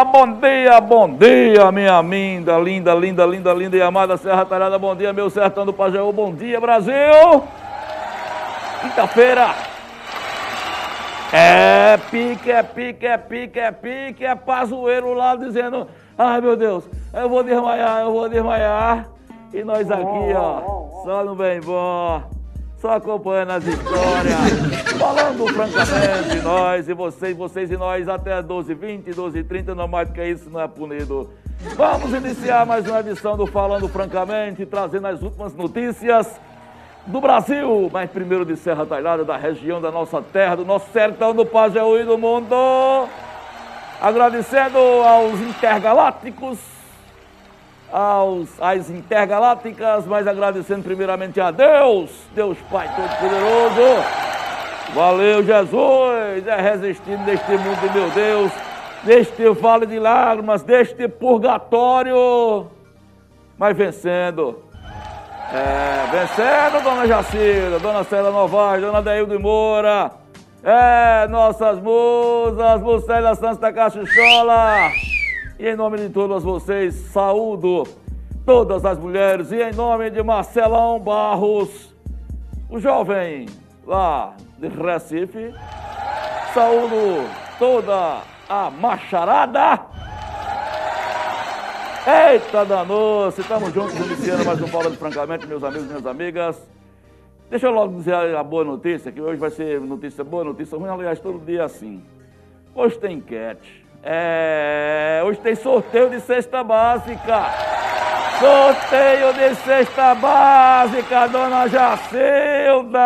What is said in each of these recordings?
Dia, bom dia, bom dia, minha linda, linda, linda, linda, linda e amada Serra Talhada. Bom dia, meu sertão do Pajeú. Bom dia, Brasil. Quinta-feira. É pique, é pique, é pique, é pique, é pazoeiro lá dizendo, ai meu Deus, eu vou desmaiar, eu vou desmaiar. E nós aqui, ó, só no bem bom só acompanhando as histórias, falando francamente, nós e vocês, vocês e nós, até 12h20, 12h30, não mais do que isso, não é punido. Vamos iniciar mais uma edição do Falando Francamente, trazendo as últimas notícias do Brasil, mas primeiro de Serra Talhada, da região da nossa terra, do nosso sertão do Pajeú e do mundo. Agradecendo aos intergalácticos aos, às intergalácticas, mas agradecendo primeiramente a Deus, Deus Pai Todo-Poderoso. Valeu, Jesus, é resistindo neste mundo, meu Deus, neste vale de lágrimas, deste purgatório, mas vencendo. É, vencendo, dona Jacira, dona Célia Novaes, dona Deildo Moura. É, nossas musas, Lucélia Santos da Cachuchola. E em nome de todas vocês, saúdo todas as mulheres. E em nome de Marcelão Barros, o jovem lá de Recife, saúdo toda a macharada. Eita danou-se, estamos juntos iniciando mais um Falando Francamente, meus amigos e minhas amigas. Deixa eu logo dizer a boa notícia, que hoje vai ser notícia boa, notícia ruim, aliás, todo dia assim. Hoje tem enquete. É, hoje tem sorteio de cesta básica. Sorteio de cesta básica, dona Jacilda.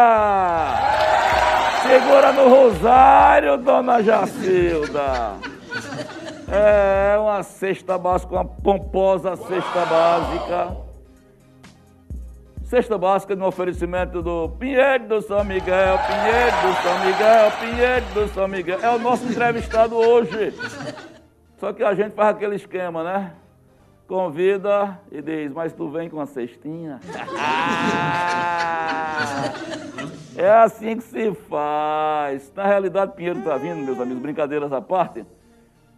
Segura no rosário, dona Jacilda. É uma cesta básica, uma pomposa cesta básica. Cesta básica no oferecimento do Pinheiro do São Miguel, Pinheiro do São Miguel, Pinheiro do São Miguel. É o nosso entrevistado hoje. Só que a gente faz aquele esquema, né? Convida e diz, mas tu vem com a cestinha? é assim que se faz. Na realidade, Pinheiro está vindo, meus amigos, brincadeiras à parte,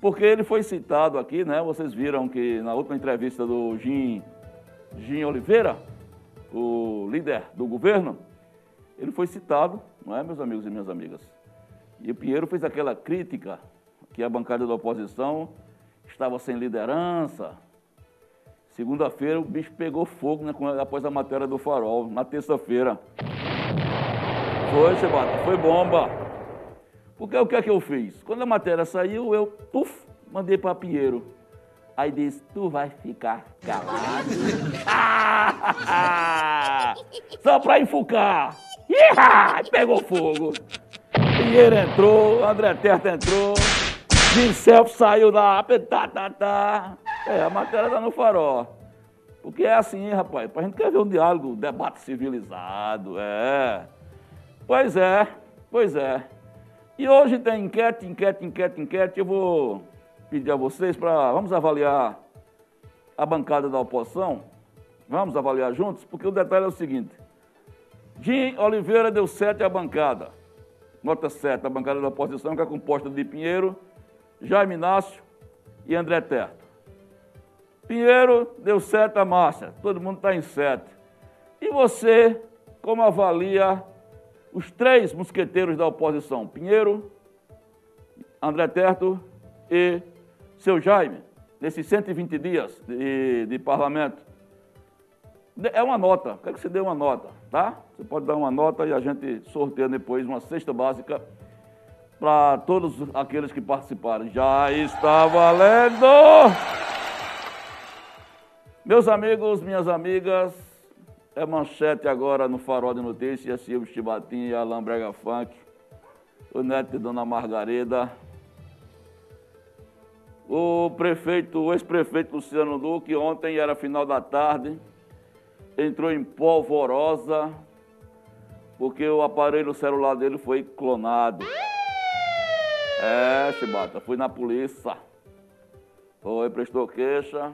porque ele foi citado aqui, né? Vocês viram que na última entrevista do Jim, Jim Oliveira, o líder do governo, ele foi citado, não é, meus amigos e minhas amigas? E o Pinheiro fez aquela crítica que a bancada da oposição estava sem liderança. Segunda-feira o bicho pegou fogo né, após a matéria do farol, na terça-feira. Foi, Sebata, foi bomba. Porque o que é que eu fiz? Quando a matéria saiu, eu, puf, mandei para Pinheiro. Aí disse, tu vai ficar calado. Só pra enfocar. Pegou fogo. Pinheiro entrou, André Terta entrou, Vincelf saiu da tá, tá, tá. É, a matéria tá no farol. Porque é assim, rapaz, a gente quer ver um diálogo, um debate civilizado, é. Pois é, pois é. E hoje tem enquete, enquete, enquete, enquete. Eu vou pedir a vocês para. Vamos avaliar a bancada da oposição. Vamos avaliar juntos, porque o detalhe é o seguinte. Jim Oliveira deu 7 à bancada. Nota 7, a bancada da oposição, que é composta de Pinheiro, Jaime Inácio e André Terto. Pinheiro deu 7 a Márcia. Todo mundo está em 7. E você, como avalia os três mosqueteiros da oposição? Pinheiro, André Terto e seu Jaime, nesses 120 dias de, de parlamento, é uma nota, quero que você dê uma nota, tá? Você pode dar uma nota e a gente sorteia depois uma cesta básica para todos aqueles que participaram. Já está valendo! Meus amigos, minhas amigas, é manchete agora no Farol de Notícias, Silvio Chibatinho e Alain Brega Funk, o neto de Dona Margarida, O prefeito, o ex-prefeito Luciano Duque, ontem era final da tarde, entrou em polvorosa, porque o aparelho celular dele foi clonado. É, Chibata, fui na polícia. Foi, prestou queixa.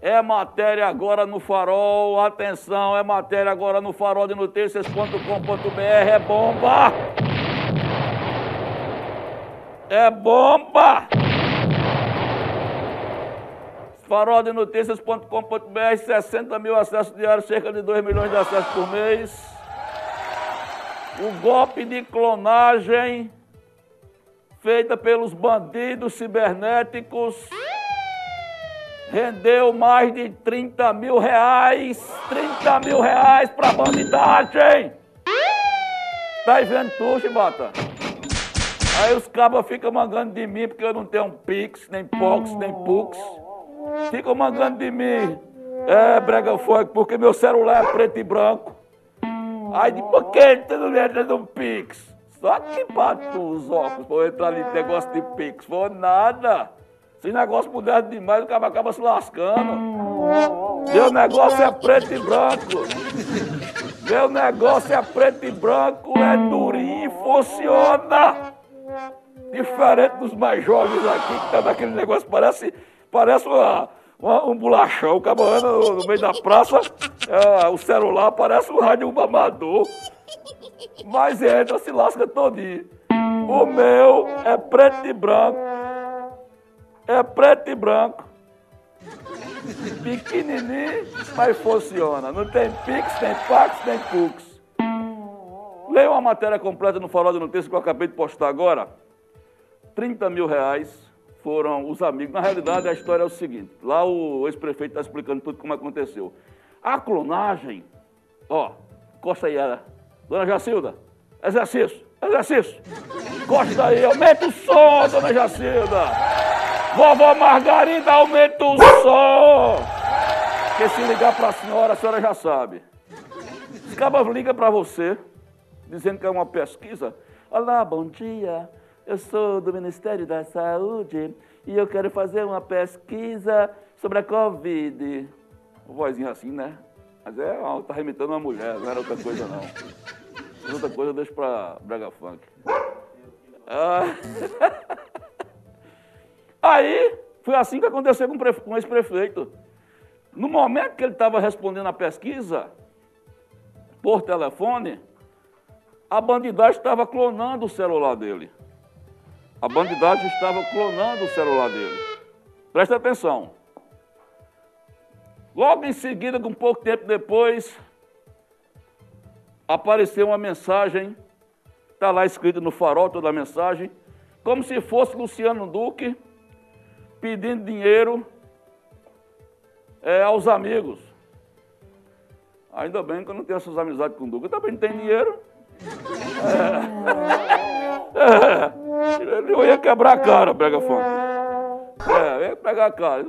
É matéria agora no farol, atenção, é matéria agora no farol de notícias.com.br, é bomba! É bomba! Farol de notícias.com.br, 60 mil acessos diários, cerca de 2 milhões de acessos por mês. O golpe de clonagem feita pelos bandidos cibernéticos rendeu mais de 30 mil reais. 30 mil reais pra bandidagem! Tá vendo tu, Chibata? Aí os cabas ficam mangando de mim porque eu não tenho Pix, nem Pox, nem Pux. Ficam mangando de mim. É, brega funk, porque meu celular é preto e branco. Aí de por que tu não me entra no Pix? Só que bato os óculos pra eu entrar ali negócio de Pix. Foi nada. Se negócio puder demais, o cara acaba se lascando. Meu negócio é preto e branco. Meu negócio é preto e branco, é durinho, funciona. Diferente dos mais jovens aqui, que tá naquele negócio, parece, parece uma, uma, um bolachão. O cabo anda no, no, meio da praça, é, o celular parece um rádio amador. Mas entra, se lasca todinho. O meu é preto e branco é preto e branco. Pequenininho, mas funciona. Não tem Pix, tem Pax, tem Pux. Leia uma matéria completa no Farol de Notícias que eu acabei de postar agora. 30 mil reais foram os amigos. Na realidade, a história é o seguinte. Lá o ex-prefeito está explicando tudo como aconteceu. A clonagem, ó, costa aí. Dona Jacilda, exercício, exercício. Costa aí, aumenta o som, dona Jacilda. Vovó Margarida, aumenta o som! Porque se ligar para a senhora, a senhora já sabe. Os cabas ligam para você, dizendo que é uma pesquisa. Olá, bom dia. Eu sou do Ministério da Saúde e eu quero fazer uma pesquisa sobre a Covid. Vozinha assim, né? Mas é, tá remitando uma mulher, não era outra coisa não. Outra coisa eu deixo para Brega Funk. Ah. Aí, foi assim que aconteceu com, com esse prefeito. No momento que ele estava respondendo a pesquisa, por telefone, a bandidagem estava clonando o celular dele. A bandidagem estava clonando o celular dele. Presta atenção. Logo em seguida, com pouco tempo depois, apareceu uma mensagem, está lá escrito no farol toda a mensagem, como se fosse Luciano Duque pedindo dinheiro é, aos amigos. Ainda bem que eu não tenho essas amizades com o Duca. Também não tenho dinheiro. É, é, eu ia quebrar a cara, pega fome. É, eu ia pegar a cara.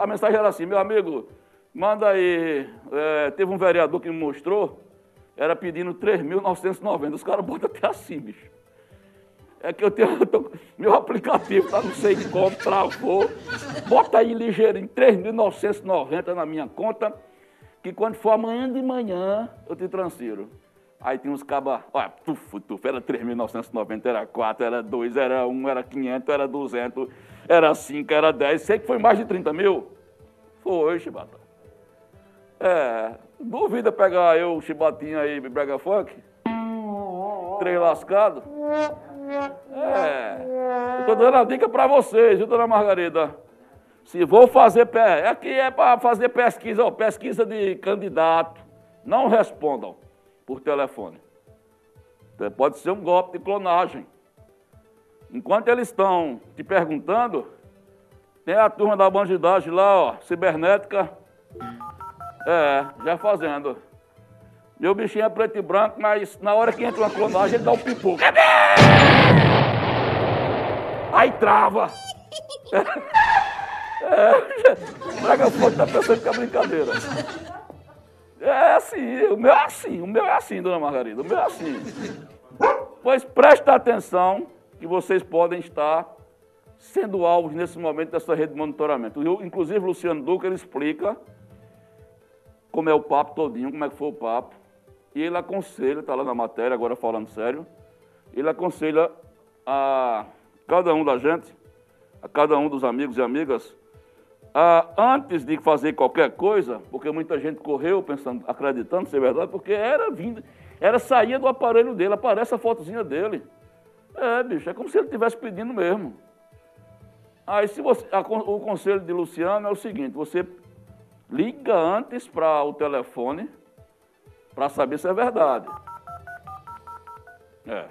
A mensagem era assim, meu amigo, manda aí. É, teve um vereador que me mostrou, era pedindo 3.990. Os caras botam até assim, bicho. É que eu tenho. Eu tô, meu aplicativo tá não sei como, travou. Bota aí ligeirinho, 3.990 na minha conta, que quando for amanhã de manhã, eu te transfiro. Aí tem uns cabas, olha, tufo, tufo, era 3.990, era 4, era 2, era 1, era 500, era 200, era 5, era 10. Sei que foi mais de 30 mil. Foi, Chibata. É, duvida pegar eu, Chibatinho aí, Brega Funk? Três lascado? É. Estou dando a dica para vocês, viu, dona Margarida? Se vou fazer. Aqui é para fazer pesquisa, ó, pesquisa de candidato. Não respondam por telefone. Pode ser um golpe de clonagem. Enquanto eles estão te perguntando, tem a turma da bandidagem lá, ó, cibernética. É, já fazendo. Meu bichinho é preto e branco, mas na hora que entra uma clonagem, ele dá um pipoco. Aí trava. É, Braga Forte tá pensando que é brincadeira. É assim, o meu é assim, o meu é assim, dona Margarida, o meu é assim. Pois presta atenção que vocês podem estar sendo alvos nesse momento dessa rede de monitoramento. Eu, inclusive, Luciano Duque, ele explica como é o papo todinho, como é que foi o papo. E ele aconselha, está lá na matéria, agora falando sério, ele aconselha a cada um da gente, a cada um dos amigos e amigas, a, antes de fazer qualquer coisa, porque muita gente correu pensando, acreditando ser verdade, porque era vindo, era sair do aparelho dele, aparece a fotozinha dele. É, bicho, é como se ele estivesse pedindo mesmo. Aí se você, a, o conselho de Luciano é o seguinte, você liga antes para o telefone para saber se é verdade. É.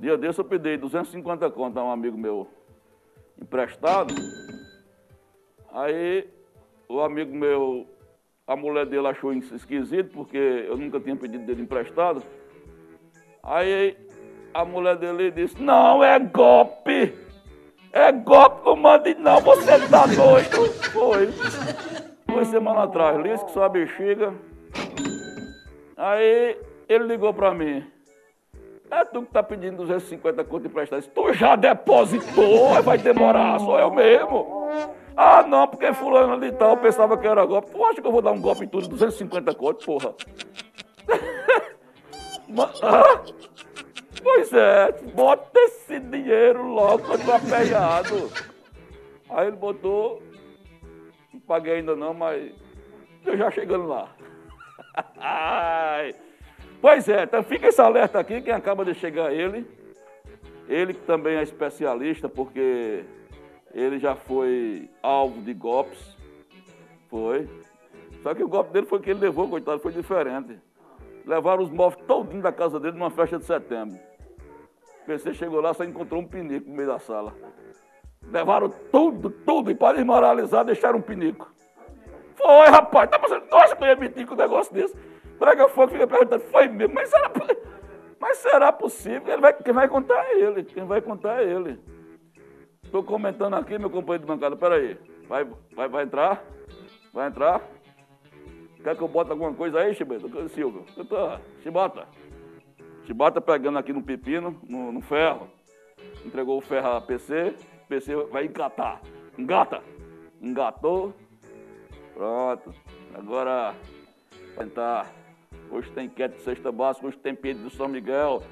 Dia desse eu pedi 250 conto a um amigo meu emprestado. Aí o amigo meu, a mulher dele achou esquisito, porque eu nunca tinha pedido dele emprestado. Aí a mulher dele disse, não, é golpe! É golpe, não mande não, você tá doido! Foi. Duas semanas atrás, Liz que sua bexiga. Aí ele ligou para mim. É tu que tá pedindo 250 conto emprestado. Tu já depositou, vai demorar, sou eu mesmo. Ah, não, porque fulano ali tal pensava que era golpe. Tu acha que eu vou dar um golpe em tudo, 250 conto, porra? ah, pois é, bota esse dinheiro logo, tô aperreado. Aí ele botou, não paguei ainda não, mas eu já chegando lá. pois é, então fica esse alerta aqui, quem acaba de chegar ele. Ele que também é especialista, porque ele já foi alvo de golpes. Foi. Só que o golpe dele foi que ele levou, coitado, foi diferente. Levaram os móveis todinho da casa dele numa festa de setembro. O PC chegou lá, só encontrou um pinico no meio da sala. Levaram tudo, tudo, e para desmoralizar, deixaram um pinico. Foi, rapaz, tá passando. Nossa, eu ia mentir com um negócio desse. Brega Fogo fica perguntando, foi mesmo, mas será, mas será possível? Ele vai, quem vai contar é ele, quem vai contar é ele. Estou comentando aqui, meu companheiro de bancada, peraí. Vai, vai, vai entrar? Vai entrar? Quer que eu bote alguma coisa aí, Chibeta? Silvio? Eu tô, Chibata. Chibata pegando aqui no pepino, no, no ferro. Entregou o ferro a PC, PC vai engatar. Engata. Engatou. Pronto. Agora, tentar. Hoje tem quieto de sexta básica, hoje tem Pedro do São Miguel.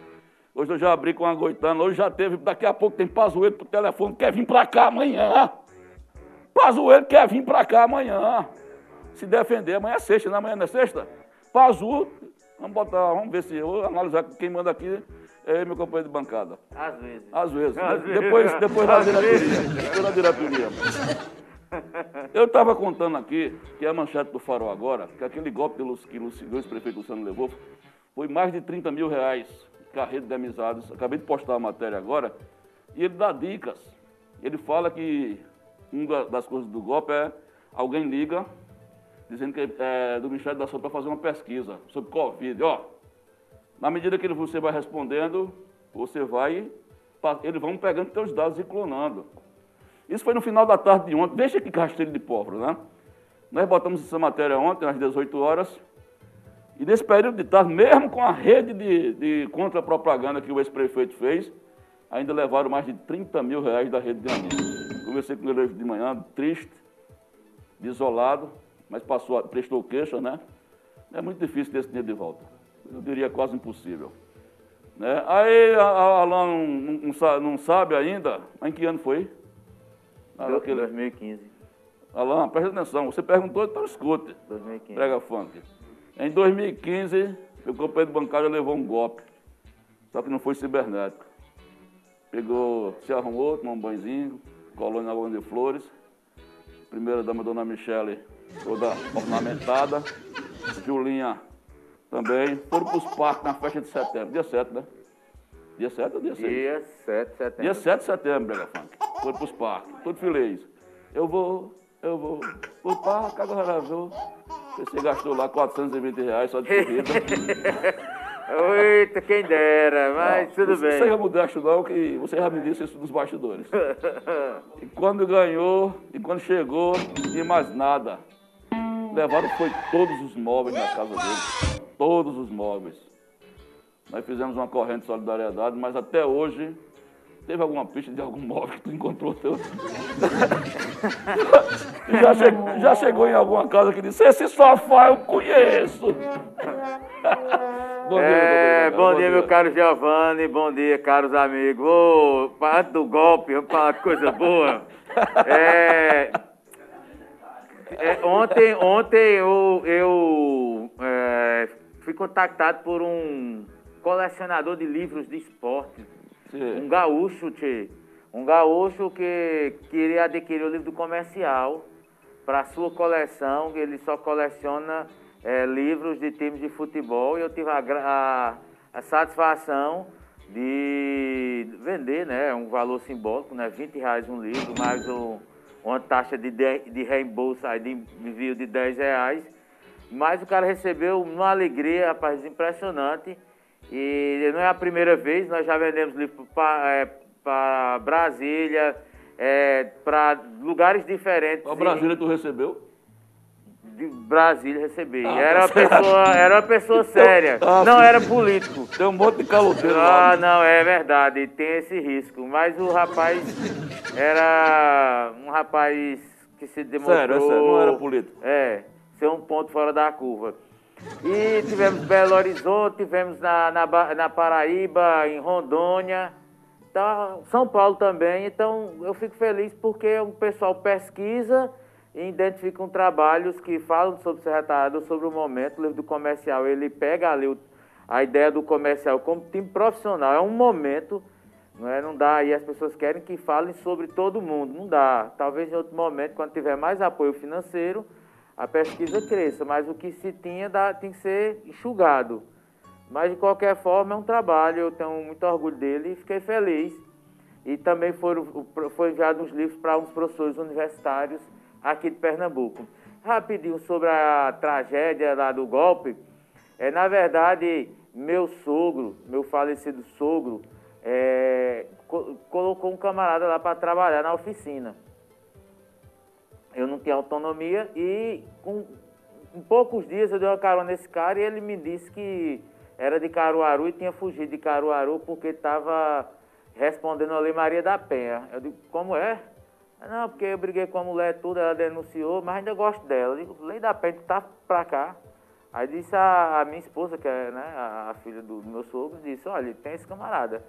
Hoje eu já abri com a goitana, hoje já teve, daqui a pouco tem Pazuello pro telefone, quer vir pra cá amanhã. Pazuello quer vir pra cá amanhã. Se defender, amanhã é sexta, não é amanhã não é sexta? Pazu, vamos botar, vamos ver se eu analisar quem manda aqui é meu companheiro de bancada. Às vezes. Às vezes. Às depois, vezes. depois da diretoria. Depois da diretoria. Eu estava contando aqui que a manchete do farol agora, que aquele golpe que o ex-prefeito Luciano levou, foi mais de 30 mil reais carreira de amizades. Acabei de postar a matéria agora. E ele dá dicas. Ele fala que uma das coisas do golpe é alguém liga dizendo que é do Ministério da Saúde para fazer uma pesquisa sobre Covid. Ó, na medida que você vai respondendo, você vai, eles vão pegando seus dados e clonando. Isso foi no final da tarde de ontem. Deixa que rasteiro de pobre, né? Nós botamos essa matéria ontem, às 18 horas. E nesse período de tarde, mesmo com a rede de, de contra-propaganda que o ex-prefeito fez, ainda levaram mais de 30 mil reais da rede de amigos. Conversei com ele hoje de manhã, triste, desolado, mas passou, prestou queixa, né? É muito difícil ter esse dinheiro de volta. Eu diria quase impossível. Né? Aí a, a Alain não, não, não, sabe ainda, em que ano foi? Ah, 2015. Alain, presta atenção, você perguntou, então escute. 2015. Prega funk. Em 2015, meu companheiro bancário levou um golpe, só que não foi cibernético. Pegou, se arrumou, tomou um banhozinho, colou na água de flores. Primeira dama, dona Michele, toda ornamentada. Julinha também. Foram para os parques na festa de setembro, dia 7, né? Dia 7 ou dia 6? Dia 7 de setembro. Dia 7 de setembro, Brega Funk. Foram para os parques, todo feliz. Eu vou, eu vou, o parque agora vou. Você gastou lá 420 reais só de corrida. Eita, quem dera, mas tudo você, bem. Você já mudaste não, que você já me disse isso dos bastidores. e quando ganhou, e quando chegou, não tinha mais nada. Levaram foi todos os móveis na casa dele. Todos os móveis. Nós fizemos uma corrente de solidariedade, mas até hoje Teve alguma pista de algum móvel que tu encontrou teu? já, che... já chegou em alguma casa que disse, esse sofá eu conheço. bom dia, é, bom, bom dia, meu caro Giovanni, bom dia, caros amigos. Ô, antes do golpe, vamos falar de coisa boa. É, é, ontem ontem eu, eu é, fui contactado por um colecionador de livros de esporte Sim. Um gaúcho, tchê. Um gaúcho que queria adquirir o livro do comercial para sua coleção, ele só coleciona é, livros de times de futebol e eu tive a, a, a, satisfação de vender, né? Um valor simbólico, né? 20 reais um livro, mais um, uma taxa de, de, de reembolso aí de envio de 10 reais. Mas o cara recebeu uma alegria, rapaz, impressionante. E não é a primeira vez, nós já vendemos livro para é, Brasília, é, para lugares diferentes. Para Brasília tu recebeu? De Brasília recebi. Ah, era, uma pessoa, era uma pessoa séria. Ah, não era político. Tem um monte de caloteiro Ah, lá. não, é verdade. Tem esse risco. Mas o rapaz era um rapaz que se demonstrou... Sério, é sério. não era político. É, ser um ponto fora da curva. E tivemos Belo Horizonte, tivemos na, na, na Paraíba, em Rondônia, então, São Paulo também. Então eu fico feliz porque o pessoal pesquisa e identifica trabalhos que falam sobre o secretariado, sobre o momento. O livro do comercial, ele pega ali o, a ideia do comercial como time profissional. É um momento, não, é? não dá. E as pessoas querem que falem sobre todo mundo. Não dá. Talvez em outro momento, quando tiver mais apoio financeiro a pesquisa cresça, mas o que se tinha dá, tem que ser enxugado. Mas de qualquer forma é um trabalho, eu tenho muito orgulho dele e fiquei feliz. E também foram, foi enviado uns livros para uns professores universitários aqui de Pernambuco. Rapidinho sobre a tragédia lá do golpe. É, na verdade, meu sogro, meu falecido sogro, é, colocou um camarada lá para trabalhar na oficina eu não tinha autonomia e com, com poucos dias eu dei uma carona nesse cara e ele me disse que era de Caruaru e tinha fugido de Caruaru porque estava respondendo a Lei Maria da Penha. Eu digo, como é? Não, porque eu briguei com a mulher tudo, ela denunciou, mas ainda gosto dela. Eu digo, Lei da Penha, tu tá pra cá. Aí disse a, a minha esposa, que é né, a, a filha do, do meu sogro, disse, olha, tem esse camarada.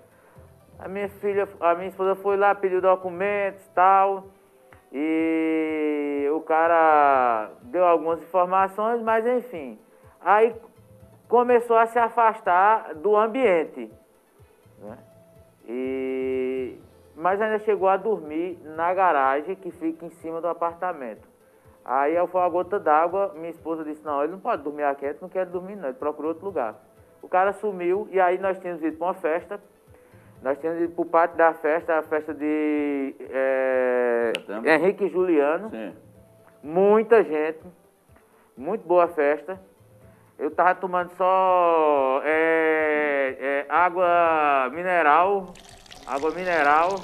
A minha filha, a minha esposa foi lá, pediu documentos e tal. E o cara deu algumas informações, mas enfim. Aí começou a se afastar do ambiente. Né? E, mas ainda chegou a dormir na garagem que fica em cima do apartamento. Aí foi uma gota d'água, minha esposa disse, não, ele não pode dormir aqui, não quer dormir não, ele procurou outro lugar. O cara sumiu e aí nós tínhamos ido para uma festa nós tínhamos ido para o pátio da festa, a festa de é, Henrique e Juliano. Sim. Muita gente, muito boa festa. Eu estava tomando só é, é, água mineral, água mineral.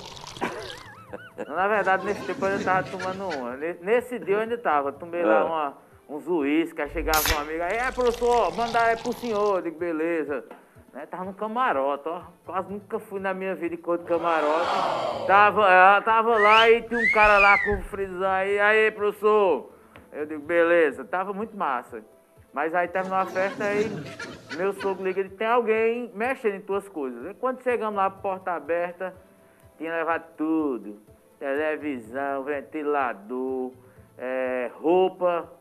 Na verdade, nesse tempo eu ainda estava tomando uma. Nesse dia eu ainda estava, tomei lá é. uma, uns uísque, aí chegava um amigo, aí, é professor, mandar é pro senhor. Eu digo, beleza. Né? Tava no camarote, ó. Quase nunca fui na minha vida em cor de camarote. Tava, ela tava lá e tinha um cara lá com o frisar aí. Aí, professor. Eu digo, beleza. Tava muito massa. Mas aí terminou a festa aí, meu sogro liga, ele tem alguém mexendo em tuas coisas. E quando chegamos lá, porta aberta, tinha levado tudo. Televisão, ventilador, é, roupa,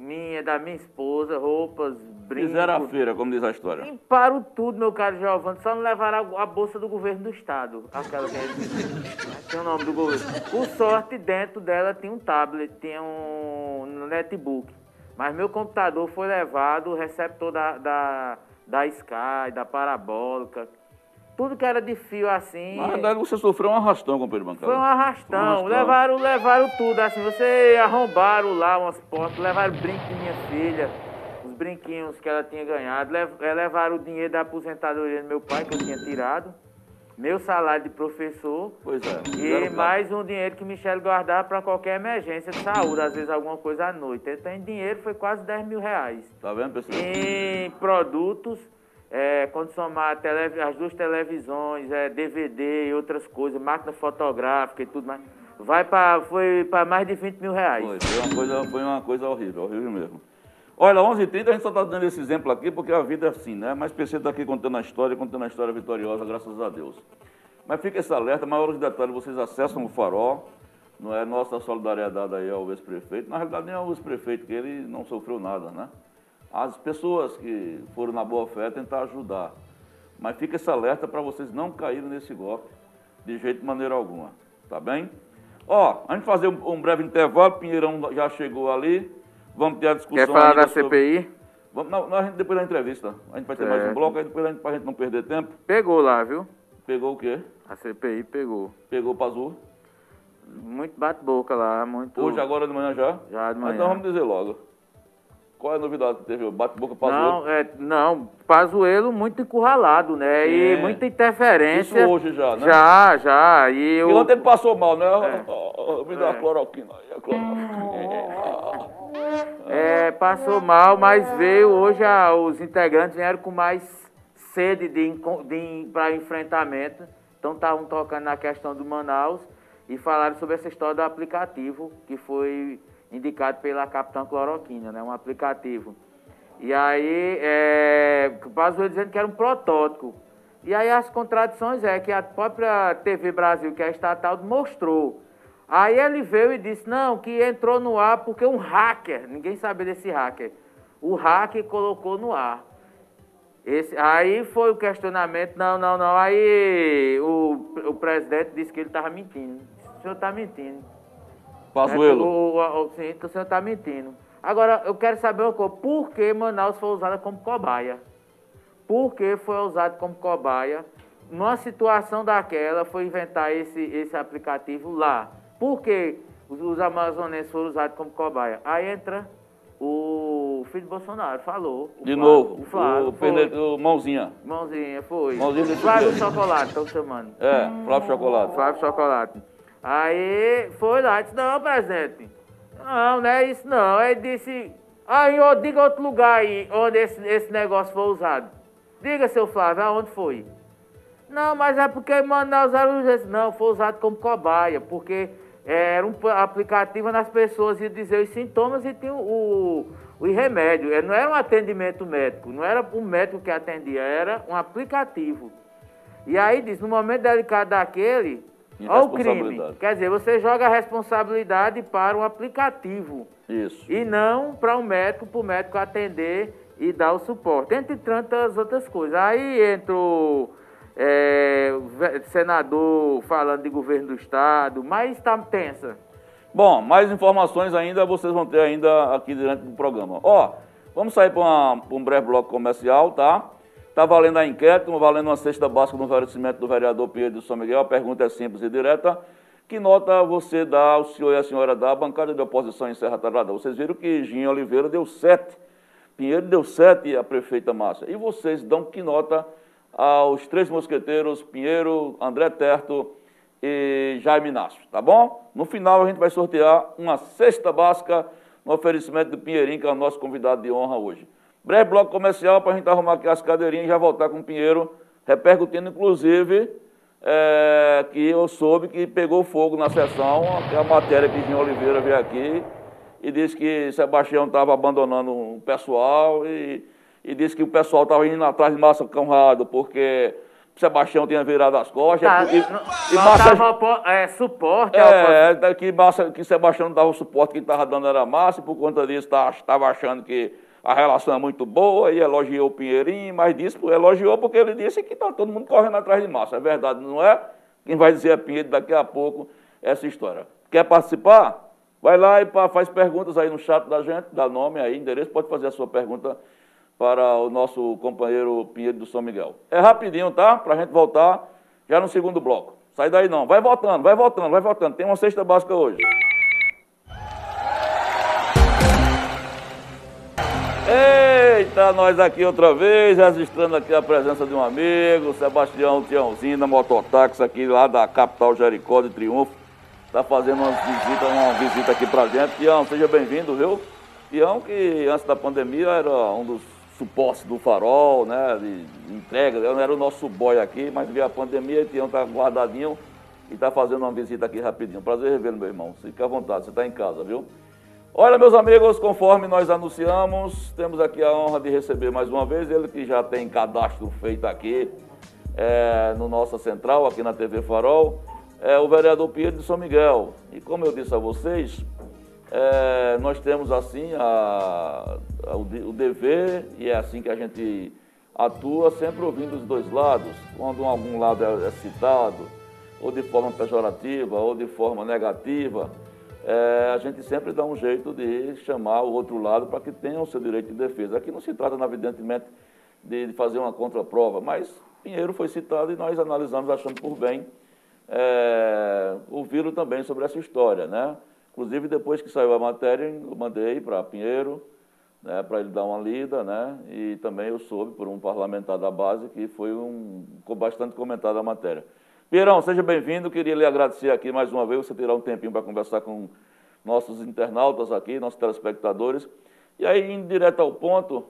minha, da minha esposa, roupas, brincos. Fizeram a feira, como diz a história. Limparam tudo, meu caro Giovanni, só não levaram a, bolsa do governo do estado. Aquela que é, tem o nome do governo. Por sorte, dentro dela tinha um tablet, tinha um netbook. Mas meu computador foi levado, o receptor da, da, da Sky, da Parabólica, tudo que era de fio assim. Na verdade, você sofreu um arrastão com o Pedro Bancada. Foi um arrastão. Um arrastão. Levaram, levaram tudo, assim. Você arrombaram lá umas portas, levaram brinco de minha filha, os brinquinhos que ela tinha ganhado, eh, levaram o dinheiro da aposentadoria do meu pai, que eu tinha tirado, meu salário de professor. Pois é. E mais um dinheiro que Michele guardava para qualquer emergência de saúde, às vezes alguma coisa à noite. Então, em dinheiro foi quase 10 mil reais. Tá vendo, pessoal? Em produtos é, quando somar as duas televisões, é, DVD e outras coisas, máquina fotográfica e tudo mais, vai para foi para mais de 20 mil reais. Foi, foi, uma coisa, foi uma coisa horrível, horrível mesmo. Olha, 11h30 a gente só está dando esse exemplo aqui porque a vida é assim, né? Mas PC está aqui contando a história, contando a história vitoriosa, graças a Deus. Mas fica esse alerta, maiores detalhes, vocês acessam o farol, não é nossa solidariedade aí ao ex-prefeito. Na realidade, nem ao ex-prefeito, que ele não sofreu nada, né? As pessoas que foram na boa fé tentar ajudar. Mas fica esse alerta para vocês não caírem nesse golpe, de jeito de maneira alguma, tá bem? Ó, a gente fazer um, um breve intervalo, Pinheirão já chegou ali, vamos ter a discussão. Quer falar da sobre... CPI? Vamos, não, não, a gente, depois da entrevista. A gente vai ter certo. mais um bloco, aí depois a gente, pra gente não perder tempo. Pegou lá, viu? Pegou o quê? A CPI pegou. Pegou o azul? Muito bate-boca lá, muito. Hoje, agora de manhã já? Já de manhã. Então vamos dizer logo. Qual é a novidade que teve? Bate-boca Pazuello? Não, é, não, Pazuello muito encurralado, né? Sim. E muita interferência. Isso hoje já, né? Já, já. E, e ontem ele passou mal, né? É. Me dá é. a cloroquina aí, a cloroquina. É, passou mal, mas veio hoje a, os integrantes vieram com mais sede de, de, para enfrentamento. Então estavam tocando na questão do Manaus e falaram sobre essa história do aplicativo que foi indicado pela Capitã Cloroquina, né? Um aplicativo. E aí, é, o dizendo que era um protótipo. E aí as contradições é que a própria TV Brasil, que é estatal, mostrou. Aí ele veio e disse, não, que entrou no ar porque um hacker, ninguém sabe desse hacker, o hacker colocou no ar. Esse, aí foi o questionamento, não, não, não. Aí o, o presidente disse que ele estava mentindo. O senhor está mentindo. Pazuello. É, o, o, sim, o senhor está mentindo. Agora, eu quero saber uma coisa. Por que Manaus foi usada como cobaia? Por que foi usado como cobaia? Numa situação daquela, foi inventar esse, esse aplicativo lá. Por que os, os amazonenses foram usados como cobaia? Aí entra o filho de Bolsonaro, falou. De Flávio, novo, o Flávio. O, foi. o Mãozinha. Mãozinha, foi. Mãozinha Flávio Chocolate, estão chamando. É, Flávio Chocolate. Flávio Chocolate. Aí foi lá e disse, não, presidente, não, não é isso não. Aí disse, aí ah, diga outro lugar aí onde esse, esse negócio foi usado. Diga, seu Flávio, aonde foi? Não, mas é porque Manaus era Não, foi usado como cobaia, porque era um aplicativo nas pessoas iam dizer os sintomas e tinha o, o, o remédio. É, não era um atendimento médico, não era um médico que atendia, era um aplicativo. E aí diz, no momento delicado daquele, Olha o crime. Quer dizer, você joga a responsabilidade para o aplicativo. Isso. E não para o um médico, para o médico atender e dar o suporte. Entre tantas outras coisas. Aí entra o é, senador falando de governo do Estado, mas está tensa. Bom, mais informações ainda vocês vão ter ainda aqui durante o programa. Ó, vamos sair para um breve bloco comercial, tá? Está valendo a inquérito, valendo uma cesta básica no oferecimento do vereador Pedro de São Miguel. A pergunta é simples e direta. Que nota você dá, o senhor e a senhora dá, a bancada de oposição em Serra Talhada? Vocês viram que Ginho Oliveira deu sete, Pinheiro deu sete e a prefeita Márcia. E vocês dão que nota aos três mosqueteiros, Pinheiro, André Terto e Jaime Inácio, tá bom? No final a gente vai sortear uma cesta básica no oferecimento do Pinheirinho, que é o nosso convidado de honra hoje. Breve bloco comercial para a gente arrumar aqui as cadeirinhas e já voltar com o Pinheiro, repercutindo inclusive é, que eu soube que pegou fogo na sessão, a matéria que Jean Oliveira veio aqui e disse que Sebastião estava abandonando o pessoal e, e disse que o pessoal estava indo atrás de Massa Conrado porque Sebastião tinha virado as costas. Tá, e, não, e Massa, é, suporte. É, é, que, Massa, que Sebastião não dava o suporte que estava dando era Massa e por conta disso estava tá, achando que a relação é muito boa e elogiou o Pinheirinho, mas disse, elogiou porque ele disse que está todo mundo correndo atrás de massa. É verdade, não é? Quem vai dizer é Pinheiro daqui a pouco essa história. Quer participar? Vai lá e faz perguntas aí no chat da gente, dá nome aí, endereço, pode fazer a sua pergunta para o nosso companheiro Pinheiro do São Miguel. É rapidinho, tá? Para a gente voltar já no segundo bloco. Sai daí não, vai voltando, vai voltando, vai voltando. Tem uma cesta básica hoje. Eita, nós aqui outra vez, registrando aqui a presença de um amigo, Sebastião Tiãozinho, da mototáxi aqui lá da capital Jericó de Triunfo. Está fazendo uma visita, uma visita aqui pra gente. Tião, seja bem-vindo, viu? Tião que antes da pandemia era um dos suporte do farol, né, de, entrega. Era o nosso boy aqui, mas veio a pandemia e Tião está guardadinho e está fazendo uma visita aqui rapidinho. Prazer revê-lo, meu irmão. Fique à vontade, você está em casa, viu? Olha, meus amigos, conforme nós anunciamos, temos aqui a honra de receber mais uma vez ele que já tem cadastro feito aqui é, no nossa central, aqui na TV Farol, é o vereador Pedro de São Miguel. E como eu disse a vocês, é, nós temos assim a, a, o dever, e é assim que a gente atua, sempre ouvindo os dois lados. Quando algum lado é, é citado, ou de forma pejorativa, ou de forma negativa, é, a gente sempre dá um jeito de chamar o outro lado para que tenha o seu direito de defesa. Aqui não se trata, evidentemente, de, de fazer uma contraprova, mas Pinheiro foi citado e nós analisamos, achando por bem é, ouvi-lo também sobre essa história, né? Inclusive, depois que saiu a matéria, eu mandei para Pinheiro, né, para ele dar uma lida, né? E também eu soube por um parlamentar da base que foi um bastante comentada a matéria. Pierão, seja bem-vindo. Queria lhe agradecer aqui mais uma vez, você terá um tempinho para conversar com nossos internautas aqui, nossos telespectadores. E aí, indo direto ao ponto,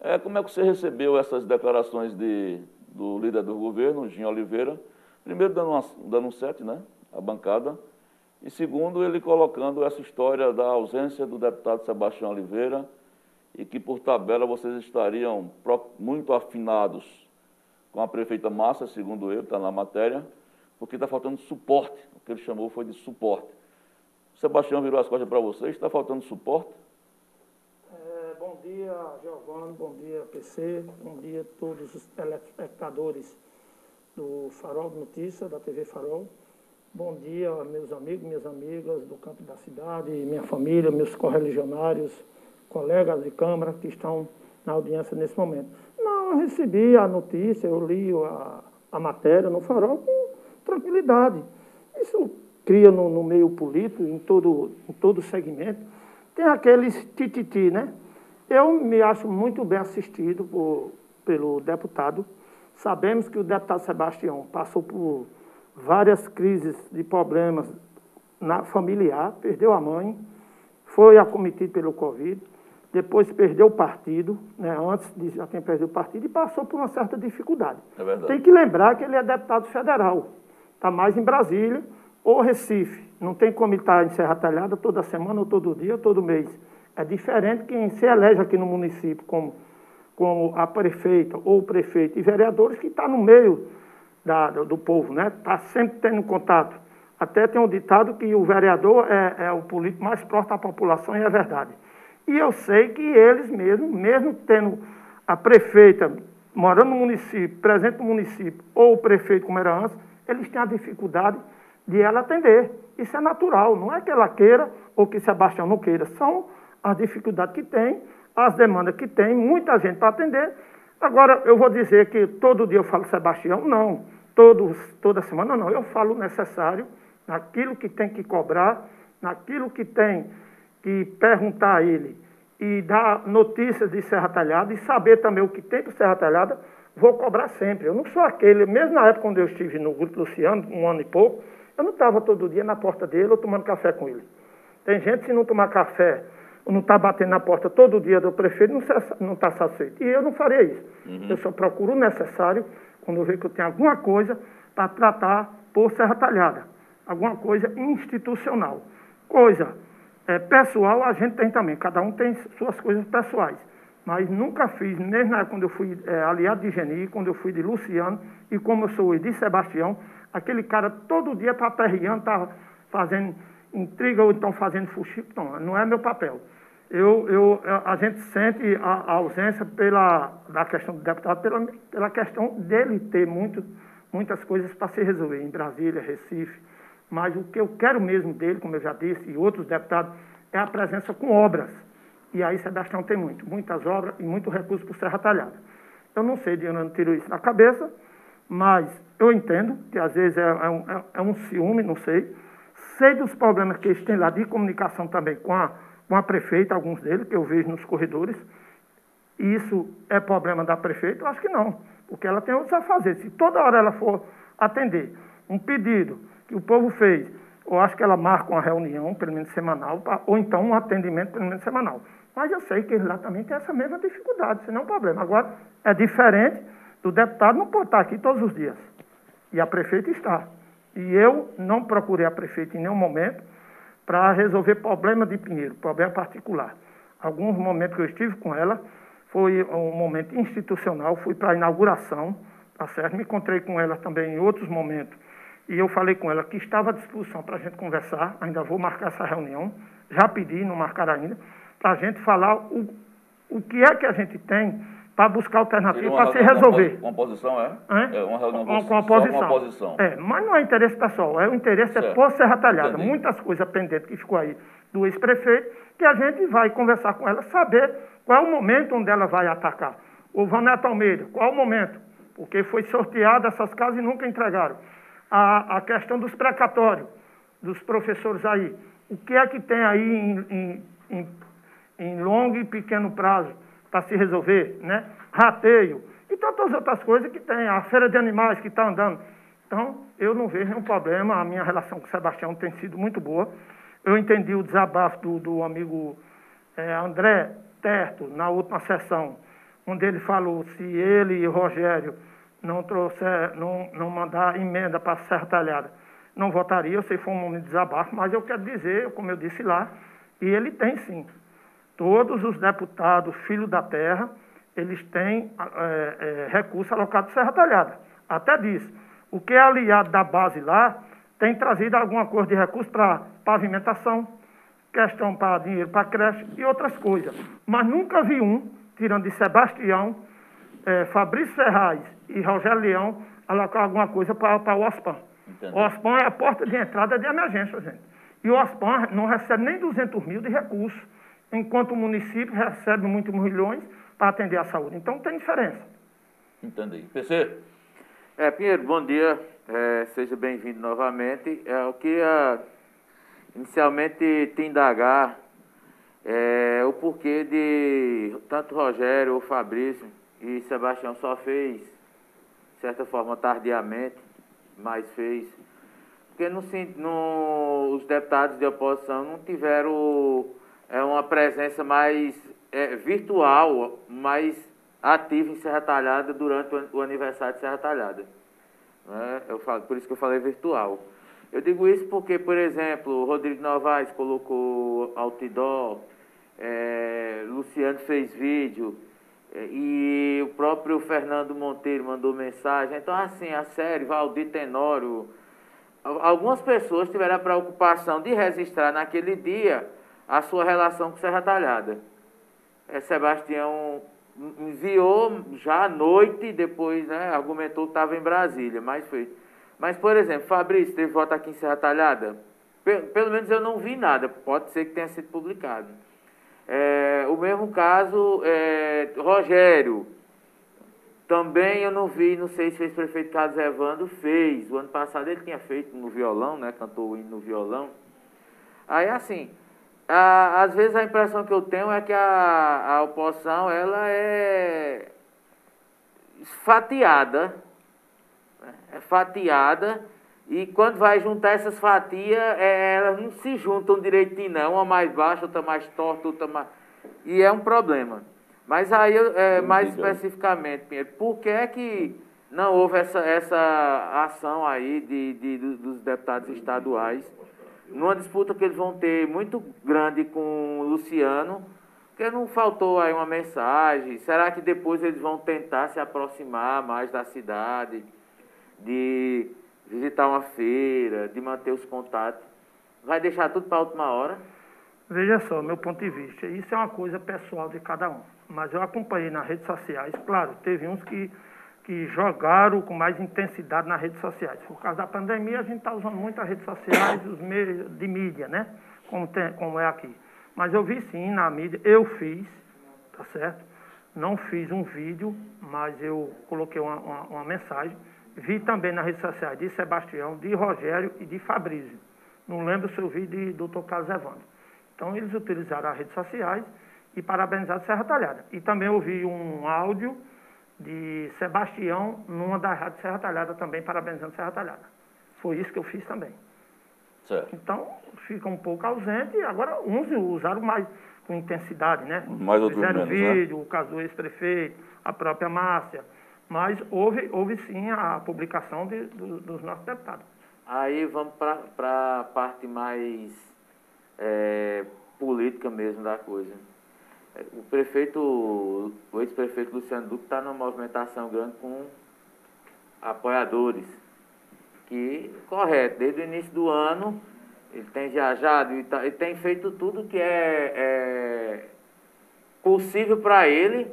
é, como é que você recebeu essas declarações de, do líder do governo, Gin Oliveira? Primeiro, dando, uma, dando um sete, né? A bancada. E segundo, ele colocando essa história da ausência do deputado Sebastião Oliveira e que, por tabela, vocês estariam muito afinados com a prefeita Massa, segundo ele, está na matéria, porque está faltando suporte. O que ele chamou foi de suporte. O Sebastião virou as costas para vocês, está faltando suporte? É, bom dia, Giovanni, bom dia, PC, bom dia a todos os telespectadores do Farol de Notícias, da TV Farol. Bom dia, meus amigos, minhas amigas do campo da cidade, minha família, meus correligionários, colegas de Câmara que estão na audiência nesse momento. Não, eu recebi a notícia, eu li a, a matéria no Farol tranquilidade. Isso cria no, no meio político, em todo, em todo segmento, tem aqueles tititi, né? Eu me acho muito bem assistido por, pelo deputado. Sabemos que o deputado Sebastião passou por várias crises de problemas na familiar, perdeu a mãe, foi acometido pelo Covid, depois perdeu o partido, né, antes de já ter perdido o partido, e passou por uma certa dificuldade. É Tem que lembrar que ele é deputado federal, está mais em Brasília ou Recife. Não tem como estar em Serra Talhada toda semana, ou todo dia, ou todo mês. É diferente quem se elege aqui no município como, como a prefeita ou o prefeito e vereadores que está no meio da, do, povo, né? Está sempre tendo contato. Até tem um ditado que o vereador é, é o político mais próximo à população e é verdade. E eu sei que eles mesmos, mesmo tendo a prefeita morando no município, presente no município, ou o prefeito como era antes, eles têm a dificuldade de ela atender. Isso é natural, não é que ela queira ou que Sebastião não queira, são as dificuldades que tem, as demandas que tem, muita gente para atender, Agora, eu vou dizer que todo dia eu falo Sebastião? Não. Todos, toda semana não. Eu falo necessário, naquilo que tem que cobrar, naquilo que tem que perguntar a ele e dar notícias de Serra Talhada e saber também o que tem para Serra Talhada, vou cobrar sempre. Eu não sou aquele, mesmo na época quando eu estive no Grupo Luciano, um ano e pouco, eu não estava todo dia na porta dele ou tomando café com ele. Tem gente, se não tomar café não está batendo na porta todo dia do prefeito, não está satisfeito. E eu não faria isso. Uhum. Eu só procuro o necessário quando eu vejo que eu tenho alguma coisa para tratar por Serra Talhada. Alguma coisa institucional. Coisa é, pessoal a gente tem também, cada um tem suas coisas pessoais. Mas nunca fiz, mesmo quando eu fui é, aliado de Geni, quando eu fui de Luciano, e como eu sou de Sebastião, aquele cara todo dia está aperreando, está fazendo intriga ou então fazendo fuxico, não, não é meu papel. Eu, eu, a gente sente a, a, ausência pela, da questão do deputado, pela, pela questão dele ter muito, muitas coisas para se resolver em Brasília, Recife. Mas o que eu quero mesmo dele, como eu já disse, e outros deputados, é a presença com obras. E aí Sebastião tem muito, muitas obras e muito recurso para Serra Talhada. Eu não sei de onde eu tiro isso na cabeça, mas eu entendo que às vezes é, é, um, é, é um ciúme, não sei Sei dos problemas que eles têm lá de comunicação também com a, com a prefeita, alguns deles, que eu vejo nos corredores. E isso é problema da prefeita? Eu acho que não, porque ela tem outros a fazer. Se toda hora ela for atender um pedido que o povo fez ou acho que ela marca uma reunião, pelo menos semanal, ou então um atendimento, pelo menos semanal. Mas eu sei que eles lá também têm essa mesma dificuldade, isso não é um problema. Agora, é diferente do deputado não pode estar aqui todos os dias. E a prefeita está. E eu não procurei a prefeita em nenhum momento para resolver problema de Pinheiro, problema particular. Alguns momentos que eu estive com ela, foi um momento institucional, fui para a inauguração, tá certo? Me encontrei com ela também em outros momentos. E eu falei com ela que estava à disposição para a gente conversar, ainda vou marcar essa reunião, já pedi, não marcaram ainda, para a gente falar o, o que é que a gente tem para buscar alternativa para se resolver. Com oposição, é? é? uma reunião com, com oposição. oposição. É, mas não é interesse pessoal, é o interesse é certo. é por Serra Talhada. Entendi. Muitas coisas pendentes que ficou aí do ex-prefeito, que a gente vai conversar com ela, saber qual é o momento onde ela vai atacar. O Vaneto Almeida, qual é o momento? Porque foi sorteada essas casas e nunca entregaram. A, a questão dos precatórios, dos professores aí. O que é que tem aí em, em, em, em longo e pequeno prazo? para se resolver, né? Rateio e tantas outras coisas que tem, a feira de animais que está andando. Então, eu não vejo nenhum problema, a minha relação com o Sebastião tem sido muito boa. Eu entendi o desabafo do, do amigo é, André Terto na última sessão, onde ele falou se ele e o Rogério não trouxer, não, não mandar emenda para a Serra Talhada, não votaria, eu sei que foi um desabafo, mas eu quero dizer, como eu disse lá, e ele tem sim todos os deputados filhos da terra, eles têm é, é, recurso alocado Serra Talhada. Até diz, o que é aliado da base lá tem trazido alguma coisa de recurso para pavimentação, questão para dinheiro para creche e outras coisas. Mas nunca vi um, tirando de Sebastião, é, Fabrício Ferraz e Rogério Leão, alocar alguma coisa para, para o OSPAN. Entendi. O OSPAN é a porta de entrada de emergência, gente. E o OSPAN não recebe nem 200 mil de recursos enquanto o município recebe muitos milhões para atender a saúde. Então tem diferença. Entendi. PC? É, Pinheiro, bom dia. É, seja bem-vindo novamente. É, eu queria inicialmente te indagar é, o porquê de tanto Rogério ou Fabrício e Sebastião só fez, de certa forma, tardiamente, mas fez. Porque no, no, os deputados de oposição não tiveram é uma presença mais é, virtual, mais ativa em Serra Talhada durante o aniversário de Serra Talhada. Né? Eu falo, por isso que eu falei virtual. Eu digo isso porque, por exemplo, Rodrigo Novaes colocou outdoor, é, Luciano fez vídeo, é, e o próprio Fernando Monteiro mandou mensagem. Então, assim, a série, Valdir Tenório, algumas pessoas tiveram a preocupação de registrar naquele dia a sua relação com Serra Talhada. É, Sebastião enviou já à noite, depois né, argumentou que estava em Brasília, mas foi. Mas, por exemplo, Fabrício teve voto aqui em Serra Talhada? Pelo, pelo menos eu não vi nada, pode ser que tenha sido publicado. É, o mesmo caso, é, Rogério, também eu não vi, não sei se fez prefeito Carlos Evandro, fez. O ano passado ele tinha feito no violão, né? Cantou o hino no violão. Aí assim, ah, às vezes a impressão que eu tenho é que a, a oposição ela é fatiada, né? é fatiada e quando vai juntar essas fatias, é, elas não se juntam direitinho não, uma mais baixa, outra mais torta, outra mais... E é um problema. Mas aí, é, mais especificamente, Pinheiro, por que é que não houve essa, essa ação aí de, de, dos deputados estaduais numa disputa que eles vão ter muito grande com o Luciano, porque não faltou aí uma mensagem. Será que depois eles vão tentar se aproximar mais da cidade, de visitar uma feira, de manter os contatos? Vai deixar tudo para a última hora? Veja só, meu ponto de vista, isso é uma coisa pessoal de cada um. Mas eu acompanhei nas redes sociais, claro, teve uns que que jogaram com mais intensidade nas redes sociais. Por causa da pandemia, a gente está usando muito as redes sociais, os meios de mídia, né? Como, tem, como é aqui. Mas eu vi sim na mídia, eu fiz, tá certo? Não fiz um vídeo, mas eu coloquei uma, uma, uma mensagem. Vi também nas redes sociais de Sebastião, de Rogério e de Fabrício. Não lembro se eu vi de Dr. Carlos Evandro. Então, eles utilizaram as redes sociais e parabenizaram Serra Talhada. E também ouvi um áudio de Sebastião numa das rádios Serra Talhada também, parabenizando Serra Talhada. Foi isso que eu fiz também. Certo. Então, fica um pouco ausente. Agora, uns usaram mais com intensidade, né? Mais outros Fizeram menos, né? vídeo, o caso do ex-prefeito, a própria Márcia. Mas houve, houve sim a publicação de- do- dos nossos deputados. Aí vamos para a parte mais é, política mesmo da coisa. O prefeito, o ex-prefeito Luciano Duque está numa movimentação grande com apoiadores. Que, correto, desde o início do ano, ele tem viajado e, tá- tem feito tudo que é, é possível para ele,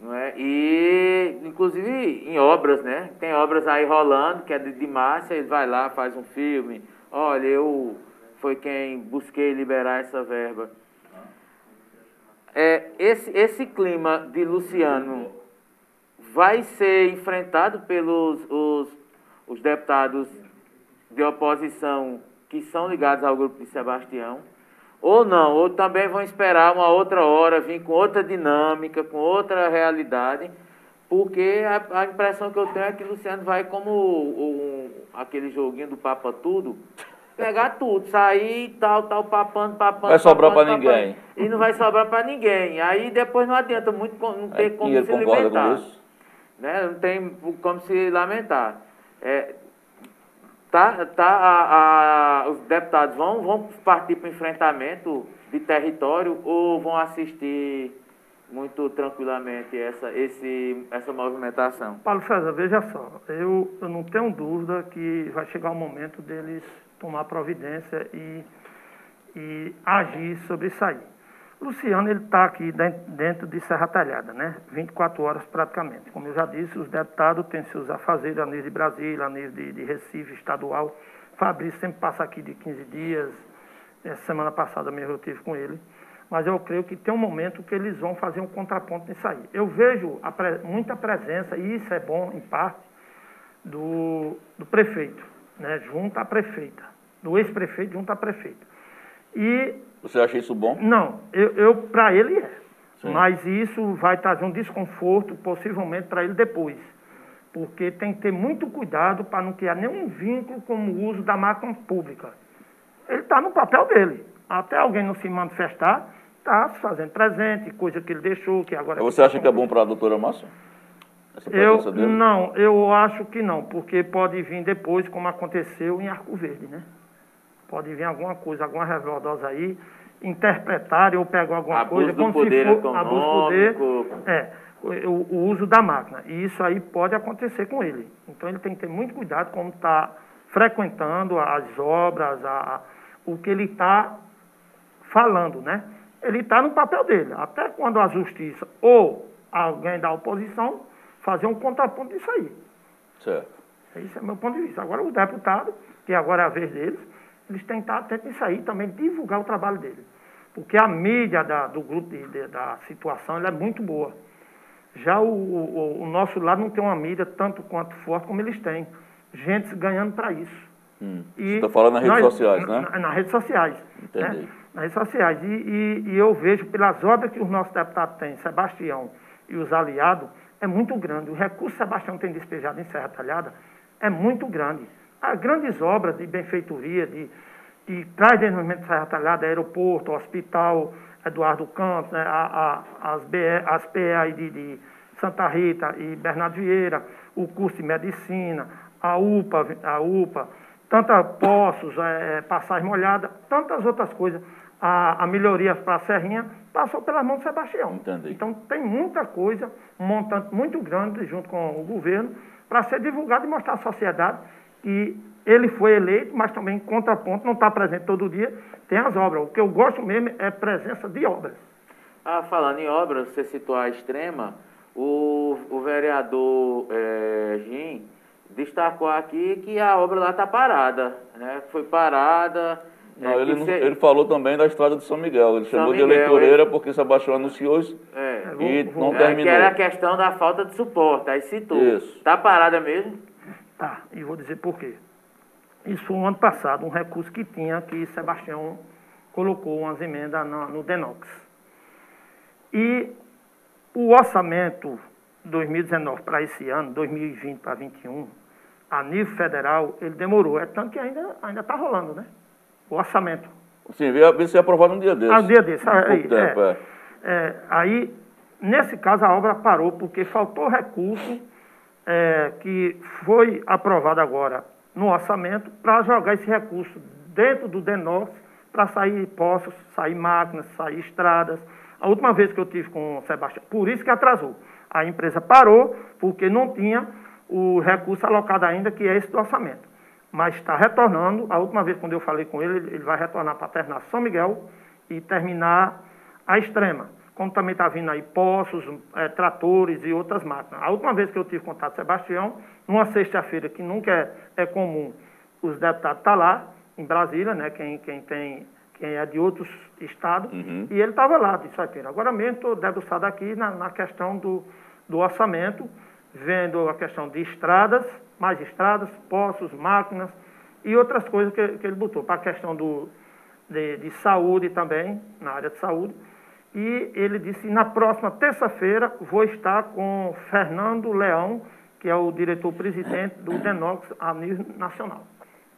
não é? E inclusive em obras, né? Tem obras aí rolando, que é de, de Márcia, ele vai lá, faz um filme. Olha, eu foi quem busquei liberar essa verba. É, esse, esse clima de Luciano vai ser enfrentado pelos os, os deputados de oposição que são ligados ao grupo de Sebastião, ou não, ou também vão esperar uma outra hora, vir com outra dinâmica, com outra realidade, porque a, a impressão que eu tenho é que Luciano vai como aquele joguinho do Papa Tudo, pegar tudo, sair e tal, tal, papando, papando. Vai sobrar papando, ninguém. E não vai sobrar para ninguém. Aí depois não adianta muito, não ter como se alimentar com isso? né? Não tem como se lamentar. É, tá, tá, a- a- os deputados vão, vão partir para o enfrentamento de território ou vão assistir muito tranquilamente essa, esse, essa movimentação? Paulo César, veja só, eu, eu não tenho dúvida que vai chegar o momento deles tomar providência e, e agir sobre isso aí. Luciano, ele está aqui den- dentro de Serra Talhada, né? 24 horas praticamente. Como eu já disse, os deputados têm seus afazeres a nível de Brasília, a nível de, de Recife, estadual. Fabrício sempre passa aqui de 15 dias. Essa semana passada mesmo eu tive com ele. Mas eu creio que tem um momento que eles vão fazer um contraponto nisso aí. Eu vejo pre- muita presença, e isso é bom em parte, do, do prefeito, né? junto à prefeita. Do ex-prefeito junto à prefeita. E Você acha isso bom? não, eu, eu para ele é. Sim. Mas isso vai trazer um desconforto, possivelmente, para ele depois. Porque tem que ter muito cuidado para não criar nenhum vínculo com o uso da máquina pública. Ele está no papel dele. Até alguém não se manifestar, está fazendo presente, coisa que ele deixou, que agora... Você acha que é bom para a doutora Márcia? Eu, não, eu acho que não, porque pode vir depois, como aconteceu em Arco Verde, né? Pode vir alguma coisa, alguma revoltosa aí, interpretar ou pegar alguma Abuso coisa, do como poder se for abuso de poder, é, o, o uso da máquina. E isso aí pode acontecer com ele. Então ele tem que ter muito cuidado como está frequentando as obras, a, a- o que ele está falando, né? Ele está no papel dele. Até quando a justiça ou alguém da oposição fazer um contraponto disso aí. Certo. Esse é o meu ponto de vista. Agora, os deputados, que agora é a vez deles, eles têm que aí também, divulgar o trabalho deles. Porque a mídia da- do grupo, de- de- da situação, é muito boa. Já o, o- o nosso lado não tem uma mídia tanto quanto forte como eles têm. Gente ganhando para isso. Hum. E Você está falando nas redes nós- sociais, né? na- Nas redes sociais. Entendi. Né? Nas redes sociais. E, e- e eu vejo pelas obras que os nossos deputados têm, Sebastião e os aliados, é muito grande. O recurso que Sebastião tem despejado em Serra Talhada é muito grande. As grandes obras de benfeitoria, de, de traz desenvolvimento de Serra Talhada, aeroporto, hospital, Eduardo Campos, né? a- a- as, as PE aí de, de Santa Rita e Bernardo Vieira, o curso de medicina, a UPA, a UPA, tanta poços, é, passagem molhada, tantas outras coisas. A, a melhoria para a Serrinha passou pelas mãos de Sebastião. Entendi. Então tem muita coisa, um montante muito grande junto com o governo, para ser divulgado e mostrar à sociedade que ele foi eleito, mas também em contraponto, não está presente todo dia, tem as obras. O que eu gosto mesmo é presença de obras. Ah, falando em obras, você citou a extrema, o, o vereador eh, Jim destacou aqui que a obra lá está parada, né? Foi parada. Não, é, ele, não- cê- ele falou também da estrada de São Miguel. Ele chamou de Miguel, eleitoreira porque Sebastião anunciou isso é, e vou- não é, terminou. que era a questão da falta de suporte, aí citou. Isso. Tá parada mesmo? Tá, e vou dizer por quê. Isso foi um ano passado, um recurso que tinha, que Sebastião colocou umas emendas na- no Denox. E o orçamento 2019 para esse ano, 2020 para 2021, a nível federal, ele demorou. É tanto que ainda ainda está rolando, né? O orçamento. Sim, veio ser aprovado um dia desse. Ah, um dia desse. Um aí, pouco tempo, é. é. É, aí, nesse caso, a obra parou porque faltou recurso é, que foi aprovado agora no orçamento para jogar esse recurso dentro do DENOX para sair poços, sair máquinas, sair estradas. A última vez que eu tive com o Sebastião, por isso que atrasou. A empresa parou porque não tinha o recurso alocado ainda, que é esse do orçamento. Mas está retornando. A última vez quando eu falei com ele, ele vai retornar para terminar São Miguel e terminar a extrema. Como também está vindo aí poços, é, tratores e outras máquinas. A última vez que eu tive contato com Sebastião, numa sexta-feira, que nunca é, é comum, os deputados estão tá lá, em Brasília, né, quem, quem, tem, quem é de outros estados, Uhum. e ele estava lá, disse, Pedro, agora mesmo estou debruçado aqui na, na questão do, do orçamento, vendo a questão de estradas, mais estradas, poços, máquinas e outras coisas que, que ele botou, para a questão do, de, de saúde também, na área de saúde. E ele disse, na próxima terça-feira vou estar com Fernando Leão, que é o diretor-presidente do Denox a nível nacional.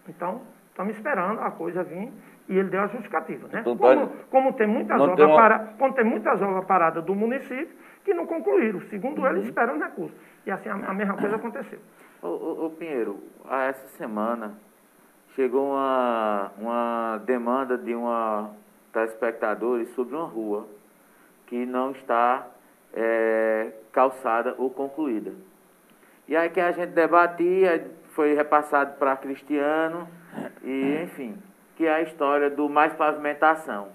Então, estamos esperando a coisa vir e ele deu a justificativa. Né? Então, tá- como, como tem muitas obras tem uma- para- como tem muitas obras paradas do município que não concluíram. Segundo Uhum. ele, esperam recurso. E assim a, a mesma coisa aconteceu. Ô, ô, ô, Pinheiro, a essa semana chegou uma, uma demanda de uma telespectadores sobre uma rua que não está é, calçada ou concluída. E aí que a gente debatia, foi repassado para Cristiano, e enfim, que é a história do mais pavimentação.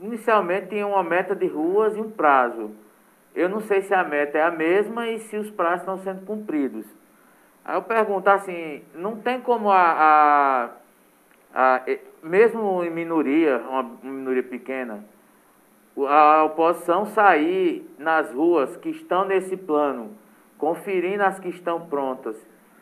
Inicialmente tinha uma meta de ruas e um prazo. Eu não sei se a meta é a mesma e se os prazos estão sendo cumpridos. Aí eu pergunto assim, não tem como a, a- a- mesmo em minoria, uma minoria pequena, a oposição sair nas ruas que estão nesse plano, conferindo as que estão prontas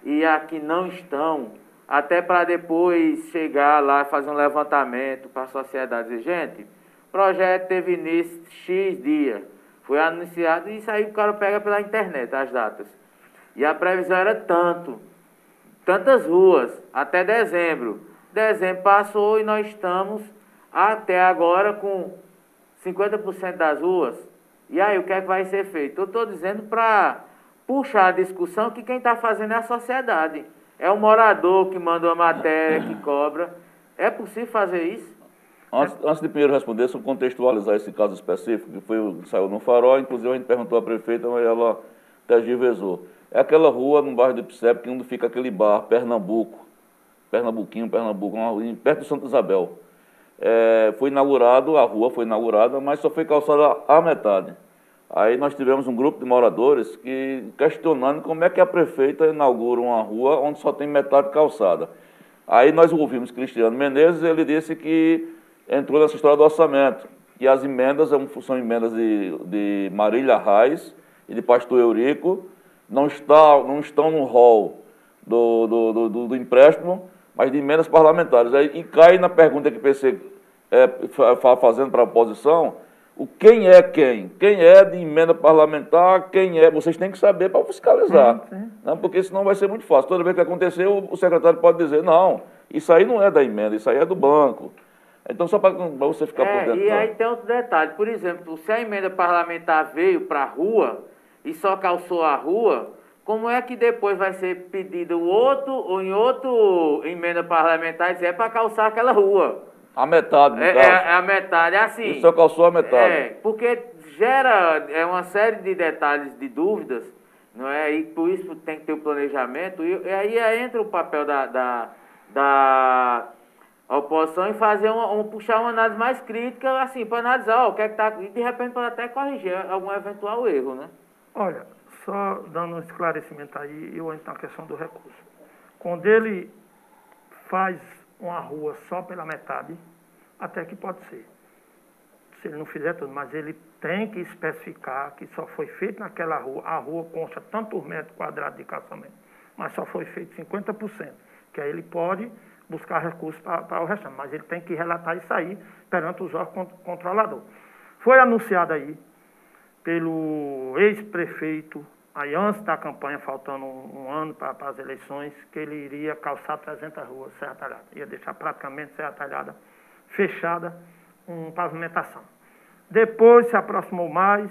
e a que não estão, até para depois chegar lá e fazer um levantamento para a sociedade dizer, gente, o projeto teve início X dia, foi anunciado e isso aí o cara pega pela internet as datas. E a previsão era tanto, tantas ruas, até dezembro. Dezembro passou e nós estamos até agora com 50% das ruas. E aí, o que é que vai ser feito? Eu estou dizendo para puxar a discussão que quem está fazendo é a sociedade. É o morador que manda uma matéria, que cobra. É possível fazer isso? Antes, antes de primeiro responder, só contextualizar esse caso específico, que foi saiu no farol, inclusive a gente perguntou à prefeita, mas ela tergiversou. É aquela rua no bairro do Ipsep, que onde fica aquele bar, Pernambuco, Pernambuquinho, Pernambuco, perto de Santa Isabel. É, foi inaugurado, a rua foi inaugurada, mas só foi calçada a metade. Aí nós tivemos um grupo de moradores que questionando como é que a prefeita inaugura uma rua onde só tem metade calçada. Aí nós ouvimos Cristiano Menezes, ele disse que entrou nessa história do orçamento, que as emendas são- são emendas de, de Marília Reis e de Pastor Eurico, não, está, não estão no rol do, do, do, do- empréstimo, mas de emendas parlamentares. E cai na pergunta que o PC é, fa- fa- fazendo para a oposição, o quem é quem? Quem é de emenda parlamentar, quem é? Vocês têm que saber para fiscalizar. Né? Porque senão vai ser muito fácil. Toda vez que acontecer, o, o secretário pode dizer, não, isso aí não é da emenda, isso aí é do banco. Então, só para você ficar por É, dentro. e tá? aí tem outro detalhe. Por exemplo, se a emenda parlamentar veio para a rua e só calçou a rua, como é que depois vai ser pedido outro ou em outro emenda parlamentar dizer é para calçar aquela rua? A metade, no É, caso. é- é a metade, é assim. Isso só calçou a metade. É, porque gera é uma série de detalhes, de dúvidas, não é? E por isso tem que ter o planejamento. E, e aí entra o papel da, da, da oposição em fazer uma, um, puxar uma análise mais crítica, assim, para analisar ó, o que é que tá. E de repente pode até corrigir algum eventual erro, né? Olha, só dando um esclarecimento aí, eu entro na questão do recurso. Quando ele faz uma rua só pela metade, até que pode ser. Se ele não fizer tudo, mas ele tem que especificar que só foi feito naquela rua, a rua consta tantos metros quadrados de calçamento, mas só foi feito 50%, que aí ele pode buscar recursos para o restante, mas ele tem que relatar isso aí perante os órgãos con- controladores. Foi anunciado aí pelo ex-prefeito aí antes da campanha, faltando um, um ano para as eleições, que ele iria calçar 300 ruas Serra Talhada. Ia deixar praticamente Serra Talhada fechada com pavimentação. Depois se aproximou mais,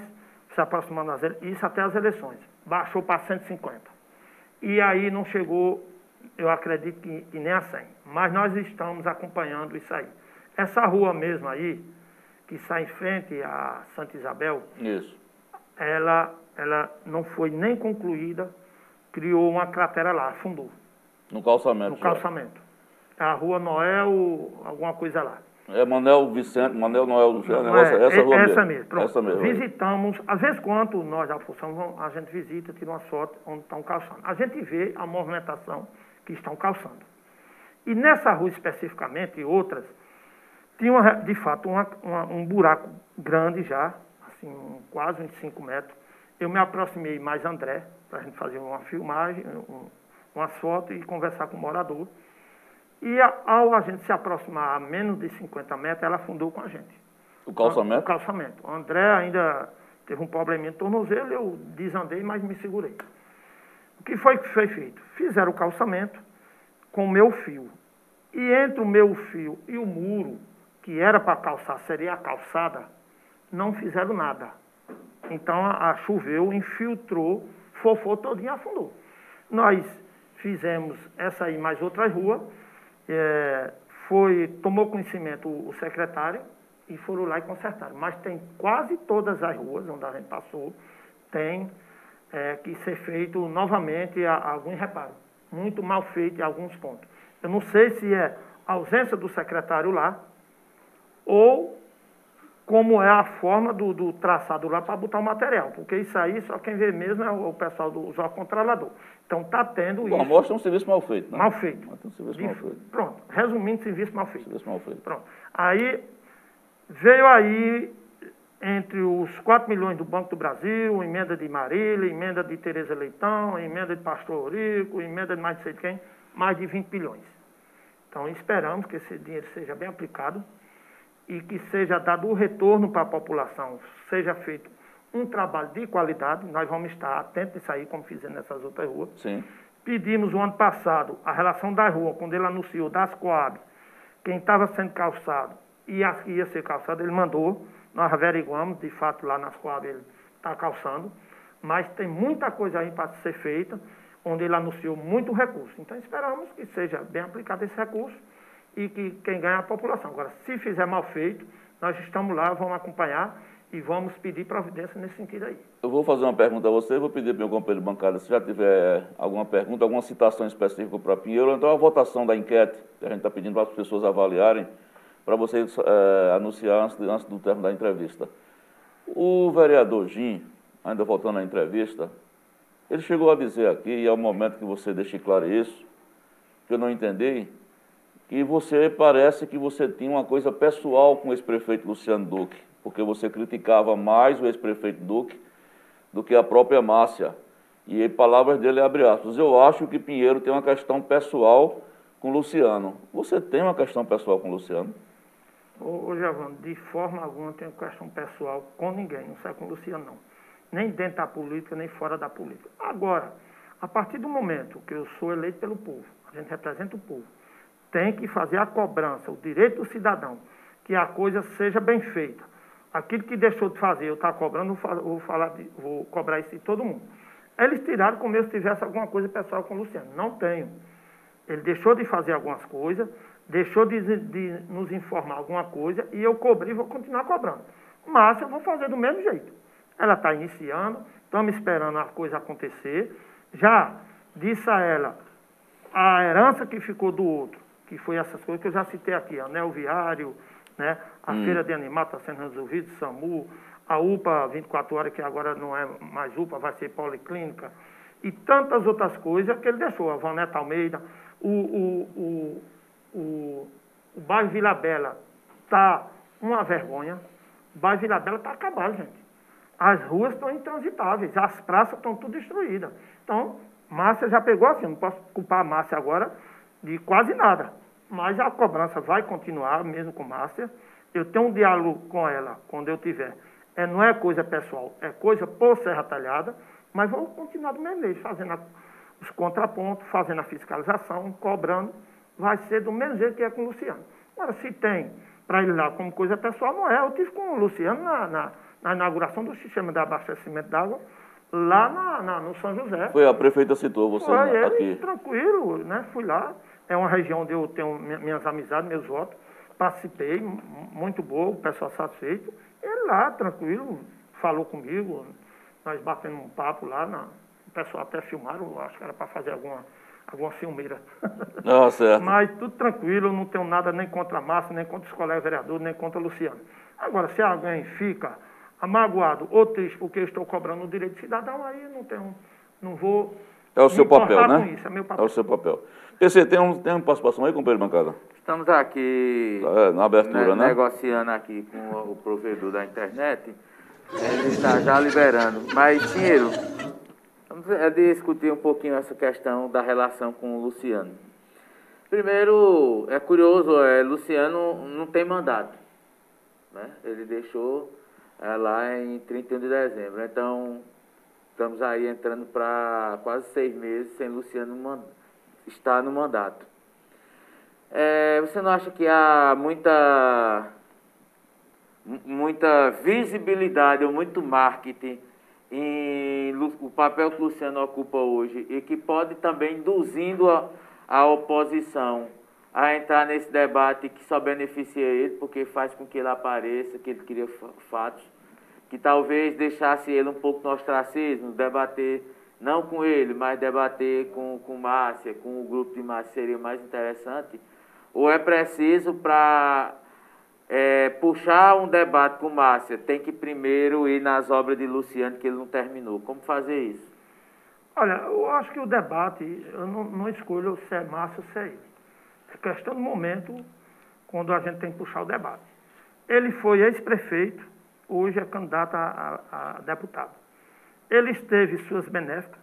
se aproximando das isso até as eleições. Baixou para 150. E aí não chegou, eu acredito que, que nem a 100. Mas nós estamos acompanhando isso aí. Essa rua mesmo aí, que sai em frente a Santa Isabel, Isso. Ela, ela não foi nem concluída, criou uma cratera lá, afundou, No calçamento. no já. calçamento. É a rua Noel, alguma coisa lá. É Manel Vicente, Manel Noel Não, negócio, é, essa é- rua essa mesmo. mesmo. Pronto. Essa mesmo. Visitamos, às vezes quando nós da função, vamos- a gente visita, tira uma foto onde estão calçando. A gente vê a movimentação que estão calçando. E nessa rua especificamente, e outras, tinha de fato uma- uma- um buraco grande já, assim, quase uns 5 metros. Eu me aproximei mais André, para a gente fazer uma filmagem, um, umas fotos e conversar com o morador. E a- ao a gente se aproximar a menos de 50 metros, ela afundou com a gente. O O calçamento? calçamento. O André ainda teve um probleminha de tornozelo, eu desandei, mas me segurei. O que foi que foi feito? Fizeram o calçamento com o meu fio. E entre o meu fio e o muro, que era para calçar, seria a calçada, não fizeram nada. Então a, a choveu, infiltrou, fofou todinho e afundou. Nós fizemos essa aí mais outra rua, é, foi, tomou conhecimento o, o secretário e foram lá e consertaram. Mas tem quase todas as ruas onde a gente passou, tem é, que ser feito novamente a, a algum reparo. Muito mal feito em alguns pontos. Eu não sei se é ausência do secretário lá ou como é a forma do, do traçado lá para botar o material. Porque isso aí só quem vê mesmo é o, o pessoal do órgão controlador. Então está tendo Bom, isso mostra um serviço mal feito, né? mal feito. Mostra um serviço De- mal feito. Pronto, resumindo, serviço mal feito. Serviço mal feito. Pronto. Aí veio aí entre os 4 milhões do Banco do Brasil, emenda de Marília, emenda de Tereza Leitão, emenda de Pastor Eurico, emenda de mais de sei de quem, mais de 20 bilhões. Então esperamos que esse dinheiro seja bem aplicado e que seja dado o retorno para a população, seja feito um trabalho de qualidade, nós vamos estar atentos nisso aí, como fizemos nessas outras ruas. Sim. Pedimos o ano passado a relação da rua, quando ele anunciou das Coab, quem estava sendo calçado e as que ia ser calçado, ele mandou. Nós averiguamos, de fato, lá nas Coab ele está calçando. Mas tem muita coisa aí para ser feita, onde ele anunciou muito recurso. Então esperamos que seja bem aplicado esse recurso e que quem ganha é a população. Agora, se fizer mal feito, nós estamos lá, vamos acompanhar e vamos pedir providência nesse sentido aí. Eu vou fazer uma pergunta a você, vou pedir para meu companheiro bancário, se já tiver alguma pergunta, alguma citação específica para Pinheiro, então a votação da enquete, que a gente está pedindo para as pessoas avaliarem, para você eh, anunciar antes, antes do término da entrevista. O vereador Jim, ainda voltando à entrevista, ele chegou a dizer aqui, e é o momento que você deixe claro isso, que eu não entendi, que você parece que você tinha uma coisa pessoal com o ex-prefeito Luciano Duque, porque você criticava mais o ex-prefeito Duque do que a própria Márcia. E em palavras dele, abre aspas, eu acho que Pinheiro tem uma questão pessoal com Luciano. Você tem uma questão pessoal com Luciano? Ô, ô Giovanni, de forma alguma tenho questão pessoal com ninguém, não sai com o Luciano, não. Nem dentro da política, nem fora da política. Agora, a partir do momento que eu sou eleito pelo povo, a gente representa o povo, tem que fazer a cobrança, o direito do cidadão, que a coisa seja bem feita. Aquilo que deixou de fazer, eu estar cobrando, vou, falar de- vou cobrar isso de todo mundo. Eles tiraram como se tivesse alguma coisa pessoal com o Luciano. Não tenho. Ele deixou de fazer algumas coisas, deixou de, de nos informar alguma coisa e eu cobri e vou continuar cobrando. Mas eu vou fazer do mesmo jeito. Ela está iniciando, estamos esperando a coisa acontecer. Já disse a ela a herança que ficou do outro, que foi essas coisas que eu já citei aqui, anel viário, né? a feira de animal está sendo resolvida, SAMU, a UPA 24 horas, que agora não é mais UPA, vai ser policlínica, e tantas outras coisas que ele deixou, a Vaneta Almeida, o, o, o, o, o bairro Vila Bela está uma vergonha, o bairro Vila Bela está acabado, gente. As ruas estão intransitáveis, as praças estão tudo destruídas. Então, Márcia já pegou assim, não posso culpar a Márcia agora de quase nada. Mas a cobrança vai continuar, mesmo com Márcia. Eu tenho um diálogo com ela quando eu tiver. É, não é coisa pessoal, é coisa por Serra Talhada. Mas vou continuar do mesmo jeito, fazendo a, os contrapontos, fazendo a fiscalização, cobrando. Vai ser do mesmo jeito que é com o Luciano. Agora, se tem para ele lá como coisa pessoal, não é. Eu tive com o Luciano na, na, na inauguração do sistema de abastecimento d'água lá na, na, no São José. Foi a prefeita citou você Foi ele, aqui. tranquilo, né? Fui lá. É uma região onde eu tenho minhas amizades, meus votos. Participei, muito bom, o pessoal satisfeito. Ele lá, tranquilo, falou comigo. Nós batemos um papo lá. Na, o pessoal até filmaram, acho que era para fazer alguma, alguma filmeira. Ah, certo. Mas tudo tranquilo, não tenho nada nem contra a Márcia, nem contra os colegas vereadores, nem contra o Luciano. Agora, se alguém fica amagoado ou triste porque eu estou cobrando o direito de cidadão, aí não tenho, não vou. É o seu papel, né? isso, é meu papel. É o seu papel. PC, tem, um, tem uma participação aí, companheiro de bancada? Estamos aqui É, na abertura, ne- né? negociando aqui com o, o provedor da internet. Ele está já liberando. Mas, dinheiro, vamos é, discutir um pouquinho essa questão da relação com o Luciano. Primeiro, é curioso, é, Luciano não tem mandato. Né? Ele deixou é, lá em 31 de dezembro. Então, estamos aí entrando para quase seis meses sem Luciano man- estar no mandato. É, você não acha que há muita mu- muita visibilidade ou muito marketing em o papel que Luciano ocupa hoje e que pode também induzindo a, a oposição a entrar nesse debate que só beneficia ele, porque faz com que ele apareça, que ele cria fa- fatos, que talvez deixasse ele um pouco no ostracismo, debater não com ele, mas debater com, com Márcia, com o grupo de Márcia seria mais interessante, ou é preciso para é, puxar um debate com Márcia, tem que primeiro ir nas obras de Luciano que ele não terminou. Como fazer isso? Olha, eu acho que o debate, eu não, não escolho se é Márcio ou se é ele. É questão do momento quando a gente tem que puxar o debate. Ele foi ex-prefeito, hoje é candidato a, a- a deputado. Ele esteve suas benéficas,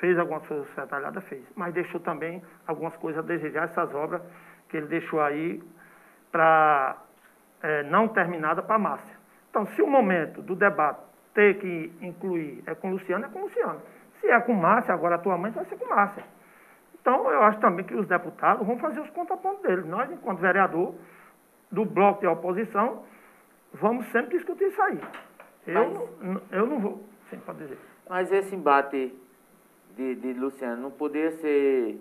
fez algumas coisas detalhadas, fez, mas deixou também algumas coisas a desejar, essas obras que ele deixou aí para não terminada para Márcia. Então, se o momento do debate ter que incluir é com Luciano, é com Luciano. Se é com Márcia, agora atualmente vai ser com Márcia. Então, eu acho também que os deputados vão fazer os contrapontos deles. Nós, enquanto vereador do bloco de oposição, vamos sempre discutir isso aí. Eu, não, eu não vou, sim, pode dizer. Mas esse embate de, de Luciano não poderia ser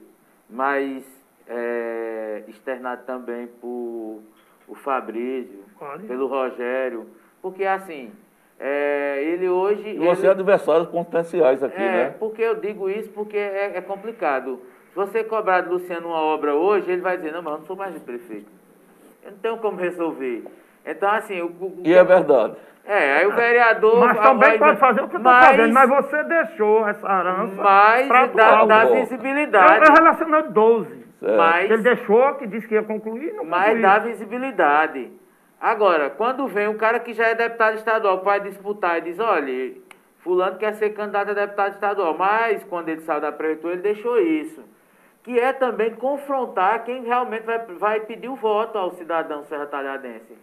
mais é, externado também por o Fabrício, Pode. pelo Rogério, porque assim, é, ele hoje... E você é ele- adversários potenciais aqui, É, né? porque eu digo isso porque é, é complicado. Se você cobrar do Luciano uma obra hoje, ele vai dizer, não, mas eu não sou mais o prefeito. Eu não tenho como resolver. Então, assim... O, o- E é verdade. É, aí o vereador... Mas também vai- pode fazer o que eu estou mas- fazendo, mas você deixou essa herança Mas para dá, dá. Eu, visibilidade. eu relacionei 12. Certo. Mas, Ele deixou, que disse que ia concluir, não mas concluiu. dá visibilidade. Agora, quando vem um cara que já é deputado estadual, vai disputar e diz, olha, fulano quer ser candidato a deputado estadual, mas quando ele saiu da prefeitura, ele deixou isso. Que é também confrontar quem realmente vai, vai pedir o voto ao cidadão serra talhadense.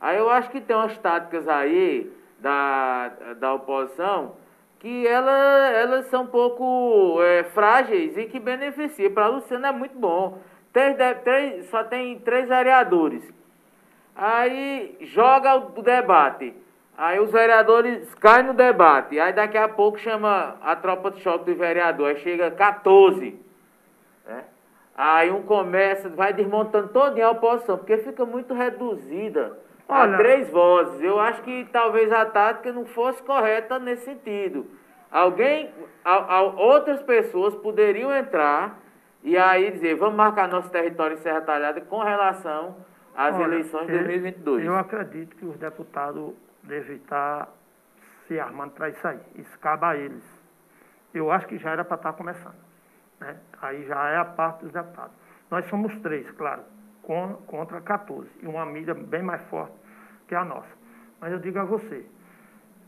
Aí eu acho que tem umas táticas aí da, da oposição que ela, elas são um pouco é, frágeis e que beneficiam. Para Luciano é muito bom. Três, três, só tem três vereadores. Aí joga o debate. Aí os vereadores caem no debate. Aí daqui a pouco chama a tropa de choque do vereador. Aí chega 14. né? Aí um começa, vai desmontando toda a oposição, porque fica muito reduzida Olha- a três vozes. Eu acho que talvez a tática não fosse correta nesse sentido. Alguém, a- a- outras pessoas poderiam entrar e aí dizer, vamos marcar nosso território em Serra Talhada com relação às Olha, eleições de eu- 2022. Eu acredito que os deputados devem estar se armando para isso aí. Isso cabe a eles. Eu acho que já era para estar começando. Né? Aí já é a parte dos deputados. Nós somos três, claro, con- contra 14. E uma mídia bem mais forte que a nossa. Mas eu digo a você,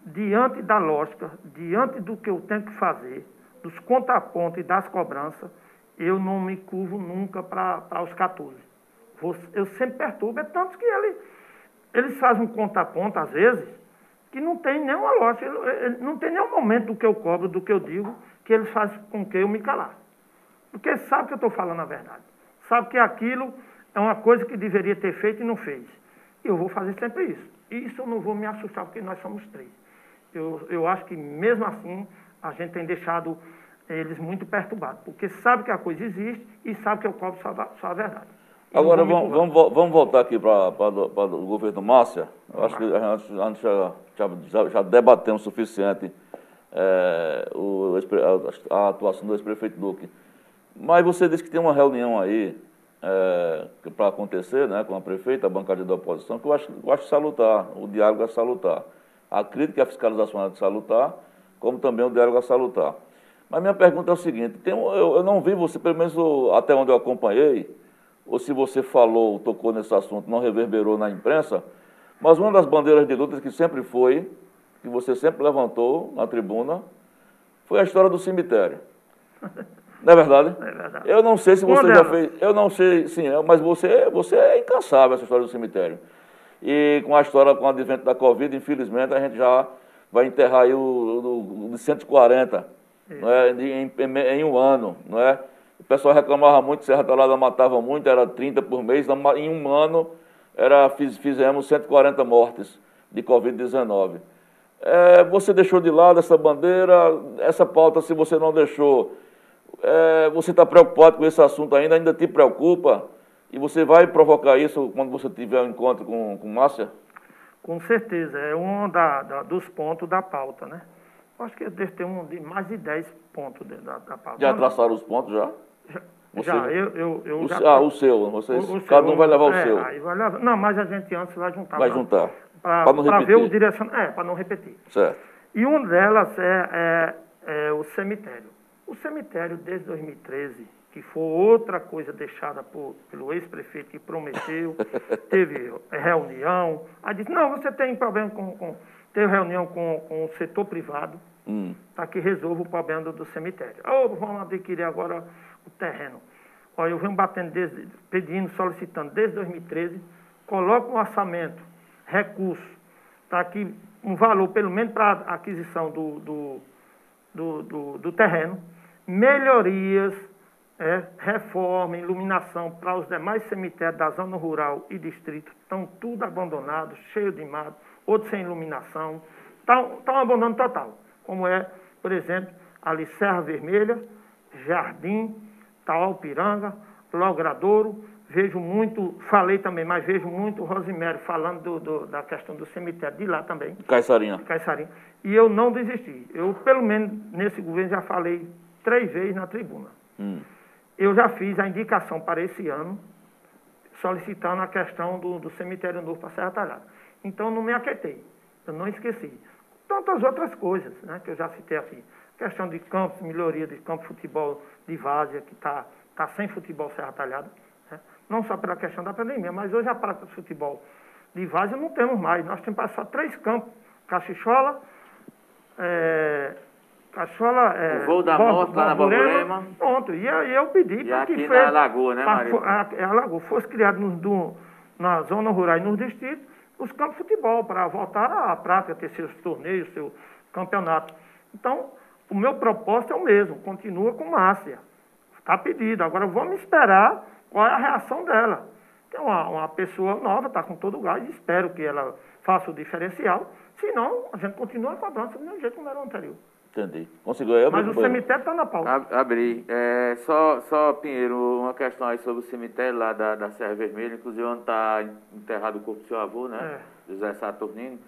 diante da lógica, diante do que eu tenho que fazer, dos contrapontos e das cobranças, eu não me curvo nunca para os 14. Vou- Eu sempre perturbo, é tanto que ele, eles fazem um contraponto, às vezes, que não tem nenhuma lógica, não tem nenhum momento do que eu cobro, do que eu digo, que eles fazem com que eu me calar. Porque sabe que eu estou falando a verdade. Sabe que aquilo é uma coisa que deveria ter feito e não fez. E eu vou fazer sempre isso. E isso eu não vou me assustar, porque nós somos três. Eu, eu acho que mesmo assim a gente tem deixado eles muito perturbados, porque sabe que a coisa existe e sabe que eu cobro só, só a verdade. Agora, vamos, vamos, vamos voltar aqui para o governo Márcia. Eu acho que a gente, a gente já, já, já, debatemos o suficiente é, o, a, a, atuação do ex-prefeito Duque. Mas você disse que tem uma reunião aí é, para acontecer né, com a prefeita, a bancada da oposição, que eu acho, eu acho salutar, o diálogo é salutar. A crítica e a fiscalização é de salutar, como também o diálogo é salutar. Mas minha pergunta é o seguinte, tem, eu, eu não vi você, pelo menos até onde eu acompanhei, ou se você falou, tocou nesse assunto, não reverberou na imprensa, mas uma das bandeiras de luta que sempre foi, que você sempre levantou na tribuna, foi a história do cemitério. Não é verdade? É verdade. Eu não sei se você já fez. Eu não sei, sim, é, mas você, você é incansável essa história do cemitério. E com a história, com o advento da Covid, infelizmente, a gente já vai enterrar aí o, o, o de 140 não é? Em, em, em, um ano. Não é? O pessoal reclamava muito, Serra Talada matava muito, era 30 por mês. Em um ano era, fiz, fizemos 140 mortes de Covid-19. É, você deixou de lado essa bandeira, essa pauta, se você não deixou, é, você está preocupado com esse assunto ainda, ainda te preocupa? E você vai provocar isso quando você tiver um encontro com, com Márcia? Com certeza, é um da, da, dos pontos da pauta, né? Acho que deve ter um de mais de 10 pontos da, da pauta. Já traçaram os pontos já? Você, já, eu, eu, eu o, já... Ah, o seu, vocês, o, o cada seu, um vai levar o é, seu. Levar, não, mas a gente antes vai juntar. Vai pra, juntar, para não repetir. ver o direcionamento, é, para não repetir. Certo. E uma delas é, é, é, o cemitério. O cemitério, desde 2013, que foi outra coisa deixada por, pelo ex-prefeito que prometeu, teve reunião, aí disse, não, você tem problema com... com teve reunião com, com o setor privado, hum. para que resolva o problema do, do cemitério. Oh, vamos adquirir agora o terreno. Olha, eu venho batendo, desde, pedindo, solicitando desde 2013, coloque um orçamento, recurso, para que um valor, pelo menos para a aquisição do, do, do, do, do terreno, melhorias, é, reforma, iluminação para os demais cemitérios da zona rural e distrito, estão tudo abandonados, cheio de mato, outros sem iluminação, estão, estão abandono total como é, por exemplo, ali Serra Vermelha, Jardim, Tauapiranga, Logradouro, vejo muito, falei também, mas vejo muito Rosimério falando do, do, da questão do cemitério de lá também. Caiçarinha. Caiçarinha. E eu não desisti. Eu, pelo menos, nesse governo já falei três vezes na tribuna. Hum. Eu já fiz a indicação para esse ano, solicitando a questão do, do cemitério novo para Serra Talhada. Então, não me aquietei. Eu não esqueci tantas outras coisas, né, que eu já citei aqui. Questão de campos, melhoria de campo de futebol de Várzea, que está tá sem futebol Serra Talhada, né? não só pela questão da pandemia, mas hoje a prática de futebol de Várzea não temos mais. Nós temos só três campos, Cachichola, é, Cachola, é, o voo da moto lá na Borborema. Pronto, e aí eu pedi para que na Lagoa, né, Maria? A, a, a Lagoa fosse criado no, do, na zona rural e nos distritos, os campos de futebol, para voltar à prática, ter seus torneios, seu campeonato. Então, o meu propósito é o mesmo, continua com Márcia. Está pedido. Agora vamos esperar qual é a reação dela. É uma, uma pessoa nova, está com todo o gás, espero que ela faça o diferencial. Senão, a gente continua cobrando do mesmo jeito como era o anterior. Entendi. Conseguiu aí Mas o cemitério está na pauta. Abri. É, só, só, Pinheiro, uma questão aí sobre o cemitério lá da, da Serra Vermelha, inclusive onde está enterrado o corpo do seu avô, né? É. José Saturnino.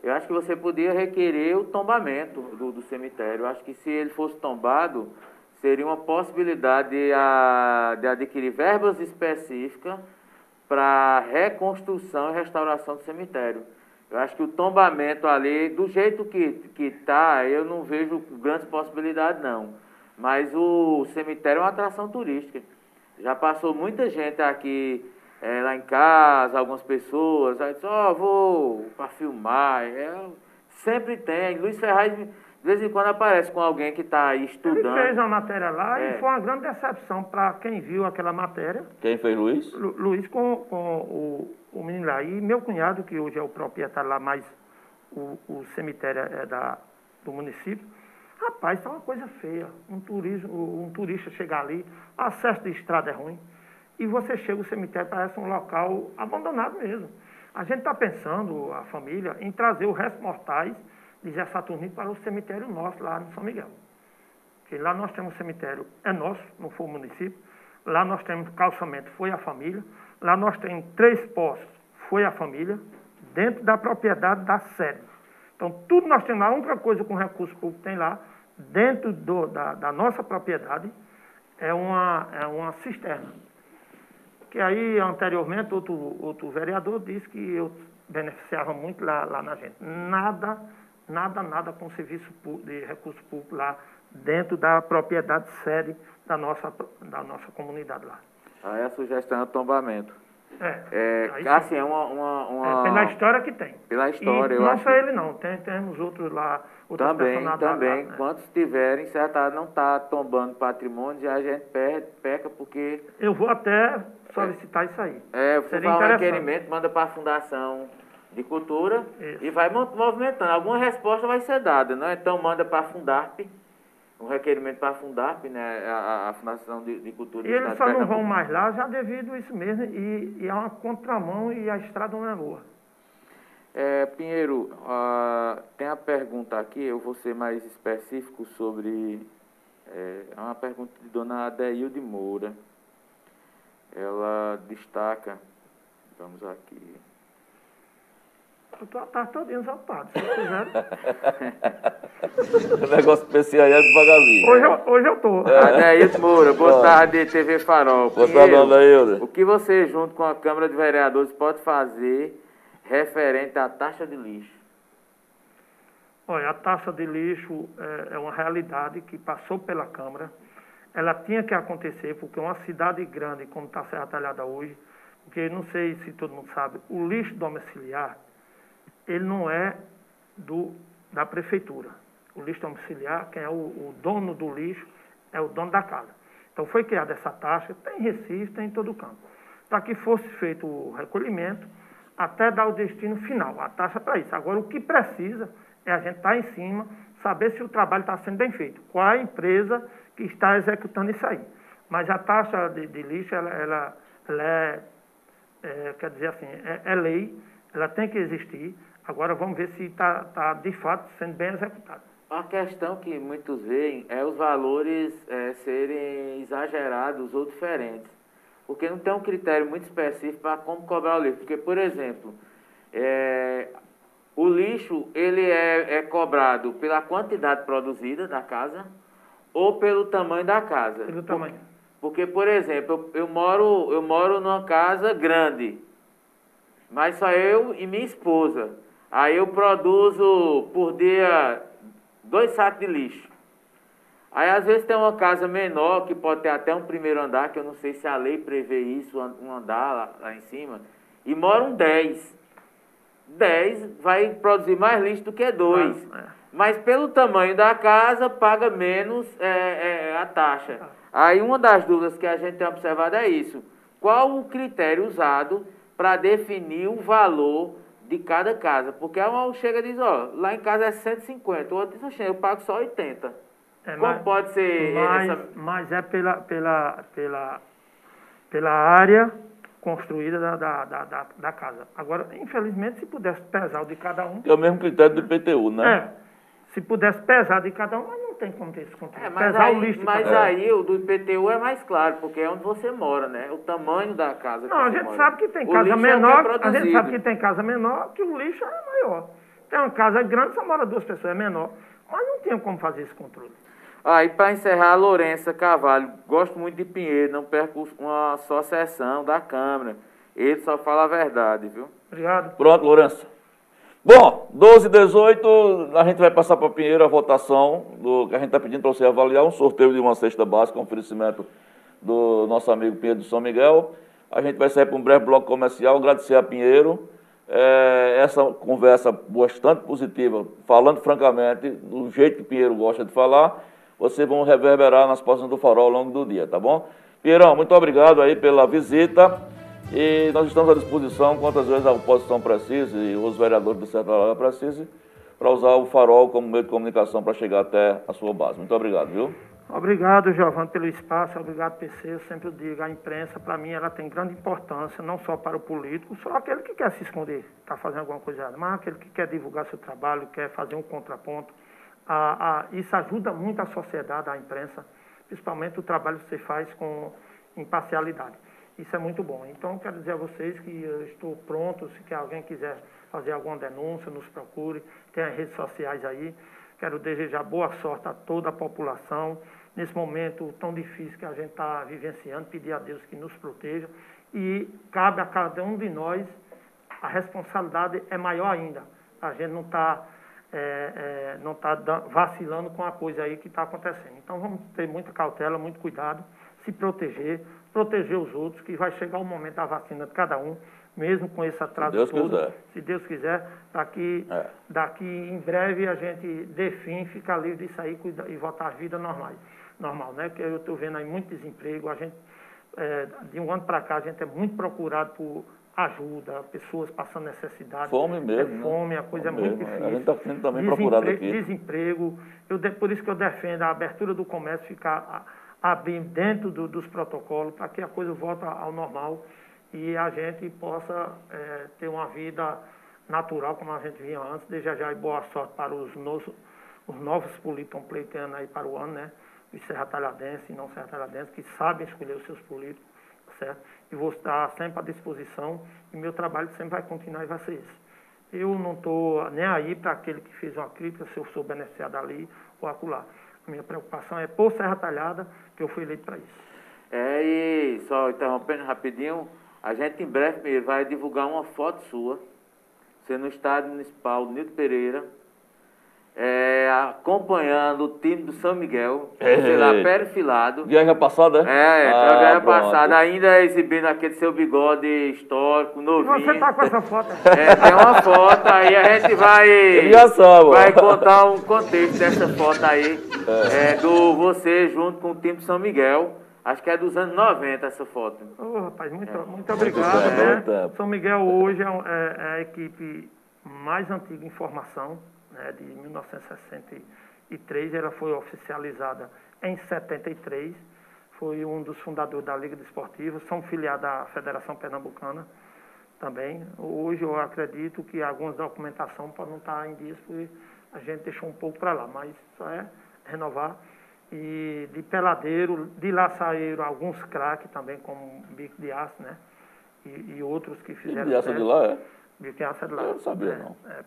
Eu acho que você podia requerer o tombamento do, do cemitério. Eu acho que se ele fosse tombado, seria uma possibilidade de, a, de adquirir verbas específicas para reconstrução e restauração do cemitério. Eu acho que o tombamento ali, do jeito que está, eu não vejo grandes possibilidades, não. Mas o cemitério é uma atração turística. Já passou muita gente aqui, é, lá em casa, algumas pessoas, aí disse, ó, oh, vou para filmar. É, sempre tem. Luiz Ferraz, de vez em quando, aparece com alguém que está aí estudando. Ele fez uma matéria lá é. e foi uma grande decepção para quem viu aquela matéria. Quem fez Luiz? Lu, Luiz com, com o o menino lá. E meu cunhado, que hoje é o proprietário lá, mais o, o cemitério é da, do município. Rapaz, é uma coisa feia. Um, turismo, um turista chegar ali, acesso de estrada é ruim, e você chega, o cemitério parece um local abandonado mesmo. A gente está pensando, a família, em trazer os restos mortais de Zé Saturnino para o cemitério nosso lá no São Miguel. Porque lá nós temos um cemitério, é nosso, não foi o município. Lá nós temos calçamento, foi a família. Lá nós temos três postos, foi a família, dentro da propriedade da sede. Então, tudo nós temos lá, a única coisa com recurso público tem lá, dentro do, da, da, nossa propriedade, é uma, é uma cisterna. Que aí, anteriormente, outro, outro vereador disse que eu beneficiava muito lá, lá na gente. Nada, nada, nada com serviço de recurso público lá dentro da propriedade sede da nossa, da nossa comunidade lá. Aí a sugestão é o tombamento. É, é assim, é uma, uma, uma... É pela história que tem. Pela história, e eu não acho. só ele não, tem, temos outros lá, outros também, também. Lá, né? Quantos tiverem, certo, não está tombando patrimônio, já a gente perde, peca porque... Eu vou até solicitar é. isso aí. É, você faz um requerimento, manda para a Fundação de Cultura isso. e vai movimentando. Alguma resposta vai ser dada, né? Então manda para a Fundarp, um requerimento para a Fundap, né, a, a Fundação de, de Cultura E eles só não vão mais lá já devido a isso mesmo, e, e é uma contramão e a estrada não é boa. É, Pinheiro, uh, tem a pergunta aqui, eu vou ser mais específico sobre. É, é uma pergunta de dona Adeilde Moura. Ela destaca. Vamos aqui. Eu estou a tarde todinha desocupado, se quiser. o negócio especial é devagarzinho. Hoje eu, hoje eu tô. É. Adeildo Moura, boa tarde, TV Farol. Boa tarde, Adeildo. O que você, junto com a Câmara de Vereadores, pode fazer referente à taxa de lixo? Olha, a taxa de lixo é, é uma realidade que passou pela Câmara. Ela tinha que acontecer, porque uma cidade grande, como está Serra Talhada hoje, porque não sei se todo mundo sabe, o lixo domiciliar ele não é do, da prefeitura. O lixo domiciliar, quem é o, o, dono do lixo, é o dono da casa. Então foi criada essa taxa, tem em Recife, tem em todo o campo, para que fosse feito o recolhimento até dar o destino final, a taxa para isso. Agora, o que precisa é a gente estar tá em cima, saber se o trabalho está sendo bem feito, qual a empresa que está executando isso aí. Mas a taxa de, de lixo, ela, ela, ela é, é, quer dizer assim, é, é lei, ela tem que existir, Agora vamos ver se está tá, de fato sendo bem executado. A questão que muitos veem é os valores é, serem exagerados ou diferentes. Porque não tem um critério muito específico para como cobrar o lixo. Porque, por exemplo, é, o lixo ele é, é cobrado pela quantidade produzida da casa ou pelo tamanho da casa. Pelo tamanho. Porque, por exemplo, eu, eu, moro, eu moro numa casa grande, mas só eu e minha esposa. Aí eu produzo por dia dois sacos de lixo. Aí às vezes tem uma casa menor que pode ter até um primeiro andar, que eu não sei se a lei prevê isso, um andar lá, lá em cima, e moram dez. Dez vai produzir mais lixo do que dois. Ah, é. Mas pelo tamanho da casa, paga menos é, é, a taxa. Aí uma das dúvidas que a gente tem observado é isso. Qual o critério usado para definir o valor de cada casa. Porque uma chega e diz, ó, lá em casa é 150, o outro diz, eu pago só 80. É, Como mas, pode ser mas, essa... Mas é pela, pela, pela, pela área construída da, da, da, da, casa. Agora, infelizmente, se pudesse pesar o de cada um... É o mesmo critério do IPTU, né? É. Se pudesse pesar de cada um, mas não tem como ter esse controle. É, mas pesar aí, o lixo Mas aí o do IPTU é mais claro, porque é onde você mora, né? O tamanho da casa. Não, a gente mora. sabe que tem casa é menor. É a gente sabe que tem casa menor que o lixo é maior. Tem uma casa grande, só mora duas pessoas, é menor. Mas não tem como fazer esse controle. Ah, e para encerrar, a Lourença Carvalho, gosto muito de Pinheiro, não perco uma só sessão da Câmara. Ele só fala a verdade, viu? Obrigado. Pronto, Lourença. Bom, 12 e 18, a gente vai passar para Pinheiro a votação do que a gente está pedindo para você avaliar um sorteio de uma cesta básica, um oferecimento do nosso amigo Pinheiro de São Miguel. A gente vai sair para um breve bloco comercial, agradecer a Pinheiro. É, essa conversa bastante positiva, falando francamente, do jeito que Pinheiro gosta de falar, vocês vão reverberar nas páginas do farol ao longo do dia, tá bom? Pinheirão, muito obrigado aí pela visita. E nós estamos à disposição, quantas vezes a oposição precise e os vereadores do Sertão precisem, para usar o farol como meio de comunicação para chegar até a sua base. Muito obrigado, viu? Obrigado, Giovanni, pelo espaço. Obrigado, PC. Eu sempre digo, a imprensa, para mim, ela tem grande importância, não só para o político, só aquele que quer se esconder, está fazendo alguma coisa errada, mas aquele que quer divulgar seu trabalho, quer fazer um contraponto. A, a, isso ajuda muito a sociedade, a imprensa, principalmente o trabalho que você faz com imparcialidade. Isso é muito bom. Então, quero dizer a vocês que eu estou pronto, se alguém quiser fazer alguma denúncia, nos procure, tem as redes sociais aí. Quero desejar boa sorte a toda a população nesse momento tão difícil que a gente está vivenciando, pedir a Deus que nos proteja. E cabe a cada um de nós, a responsabilidade é maior ainda. A gente não está é, é, não tá vacilando com a coisa aí que está acontecendo. Então vamos ter muita cautela, muito cuidado, se proteger, proteger os outros, que vai chegar o momento da vacina de cada um mesmo com esse atraso se todo, quiser. se Deus quiser, daqui, é. daqui em breve a gente dê fim, ficar livre disso aí e voltar à vida normal, normal né? Porque eu estou vendo aí muito desemprego, a gente, é, de um ano para cá, a gente é muito procurado por ajuda, pessoas passando necessidade. Fome mesmo. É fome, a coisa fome é muito mesmo. difícil. A gente está sendo também procurado aqui. Desemprego, eu, por isso que eu defendo a abertura do comércio ficar abrindo dentro do, dos protocolos, para que a coisa volte ao normal e a gente possa é, ter uma vida natural como a gente vinha antes. Desejar e boa sorte para os, nos, os novos políticos pleiteando aí para o ano, né? Os Serra Talhadense e não Serra Talhadense, que sabem escolher os seus políticos, certo? E vou estar sempre à disposição e meu trabalho sempre vai continuar e vai ser esse. Eu não estou nem aí para aquele que fez uma crítica, se eu sou beneficiado ali ou acolá. A minha preocupação é por Serra Talhada, que eu fui eleito para isso. É, e só interrompendo rapidinho, a gente em breve vai divulgar uma foto sua, você no estádio municipal Nilton Pereira, é, acompanhando o time do São Miguel, sei lá, perfilado. Viagem passada? É, é ah, viagem passada, ainda exibindo aquele seu bigode histórico, novinho. Você tá com essa foto? É, tem uma foto, aí a gente vai, já sabe, vai contar um contexto dessa foto aí, é. É, do você junto com o time do São Miguel. Acho que é dos anos 90 essa foto. Ô, oh, rapaz, muito, é. muito obrigado. né? São Miguel hoje é, é, é, a equipe mais antiga em formação, né, de 1963. Ela foi oficializada em 73. Foi um dos fundadores da Liga Desportiva. São filiados à Federação Pernambucana também. Hoje eu acredito que algumas documentação podem não estar em dias, porque a gente deixou um pouco para lá, mas só é renovar e de peladeiro, de lá saíram alguns craques também, como Bico de Aço, né? E, e outros que fizeram. Bico de Aço é de lá, é? Bico de Aço é de lá. Eu não sabia, é, não. É. É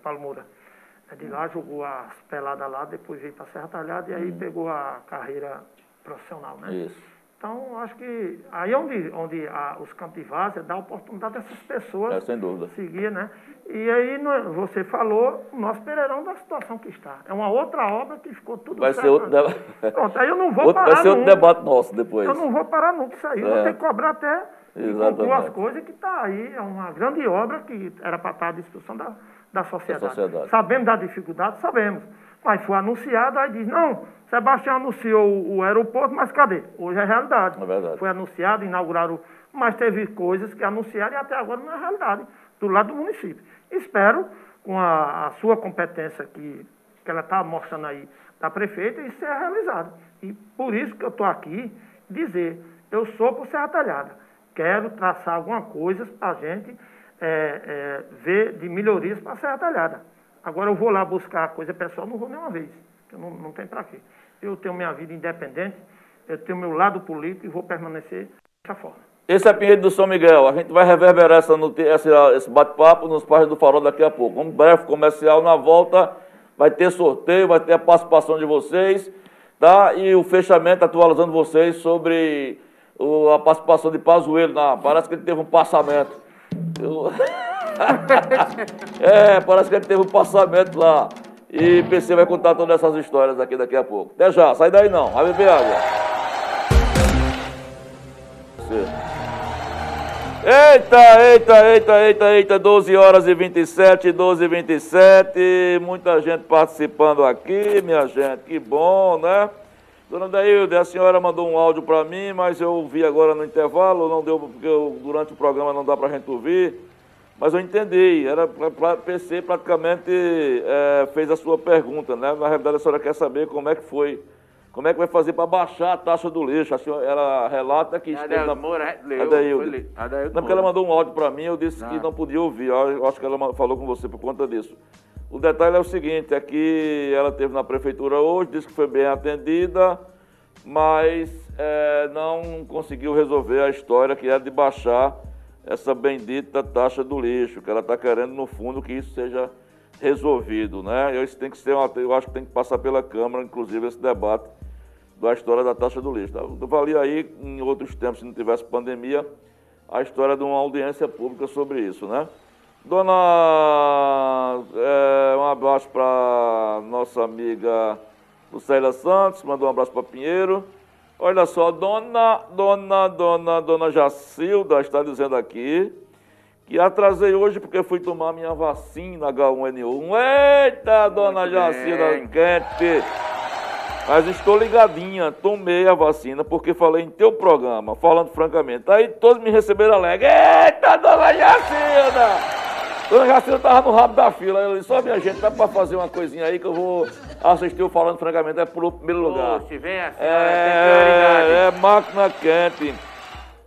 de lá, jogou as peladas lá, depois veio para Serra Talhada e aí uhum. pegou a carreira profissional, né? Isso. Então, acho que aí é onde, onde a, os campos de várzea dá a oportunidade dessas pessoas é, sem dúvida. seguir, né? E aí você falou o nosso Pereirão da situação que está. É uma outra obra que ficou tudo Vai ser outro debate. Pronto, aí eu não vou outro, parar Vai ser outro nunca. debate nosso depois. Eu não vou parar nunca isso aí. É. Vou ter que cobrar até concluir as coisas que está aí. É uma grande obra que era para estar à disposição da, da sociedade. da, sociedade. Sabemos da dificuldade? Sabemos. Mas foi anunciado, aí diz, não, Sebastião anunciou o, aeroporto, mas cadê? Hoje é realidade. É verdade. Foi anunciado, inauguraram, mas teve coisas que anunciaram e até agora não é realidade, do lado do município. Espero, com a, a sua competência que, que ela está mostrando aí da prefeita, isso seja realizado. E por isso que eu estou aqui dizer, eu sou por Serra Talhada. Quero traçar alguma coisa para a gente é, é, ver de melhorias para a Serra Talhada. Agora eu vou lá buscar coisa pessoal, não vou nenhuma vez. Eu não, não tem para quê. Eu tenho minha vida independente, eu tenho meu lado político e vou permanecer dessa forma. Esse é Pinheiro do São Miguel. A gente vai reverberar essa, esse, esse bate-papo nos Páginas do Farol daqui a pouco. Um breve comercial na volta. Vai ter sorteio, vai ter a participação de vocês, tá? E o fechamento atualizando vocês sobre o, a participação de Pazuello. Não, parece que ele teve um passamento. É, parece que ele teve um passamento lá. E PC vai contar todas essas histórias aqui daqui a pouco. Até já, sai daí não, vai beber água. Eita, eita, eita, eita, eita, 12 horas e 27, 12 e 27, muita gente participando aqui, minha gente, que bom, né? Dona Daílde, a senhora mandou um áudio para mim, mas eu vi agora no intervalo, não deu, porque eu, durante o programa não dá para a gente ouvir. Mas eu entendi, era para PC praticamente é, fez a sua pergunta, né? Na realidade a senhora quer saber como é que foi, como é que vai fazer para baixar a taxa do lixo. A senhora, ela relata que esteve na... Moura, leu, Adailde. Adailde não, porque ela mandou um áudio para mim, eu disse não. que não podia ouvir. Eu acho que ela falou com você por conta disso. O detalhe é o seguinte, é que ela teve na prefeitura hoje, disse que foi bem atendida, mas é, não conseguiu resolver a história que é de baixar essa bendita taxa do lixo, que ela está querendo, no fundo, que isso seja resolvido. Né? Isso tem que ser uma, eu acho que tem que passar pela Câmara, inclusive, esse debate da história da taxa do lixo. Tá? Valia aí, em outros tempos, se não tivesse pandemia, a história de uma audiência pública sobre isso, né? Dona, é, um abraço para nossa amiga Lucélia Santos, mandou um abraço para Pinheiro. Olha só, dona, dona, dona, dona Jacilda está dizendo aqui que atrasei hoje porque fui tomar minha vacina H1N1. Eita, dona Muito Jacilda bem. quente! Mas estou ligadinha, tomei a vacina porque falei em teu programa, falando francamente. Aí todos me receberam alegre. Eita, dona Jacilda! Dona Jacina tava no rabo da fila. Ela disse, ó, minha gente, dá pra fazer uma coisinha aí que eu vou assistir o Falando Francamente. É pro primeiro lugar. Oxe, vem assim, é, é máquina quente.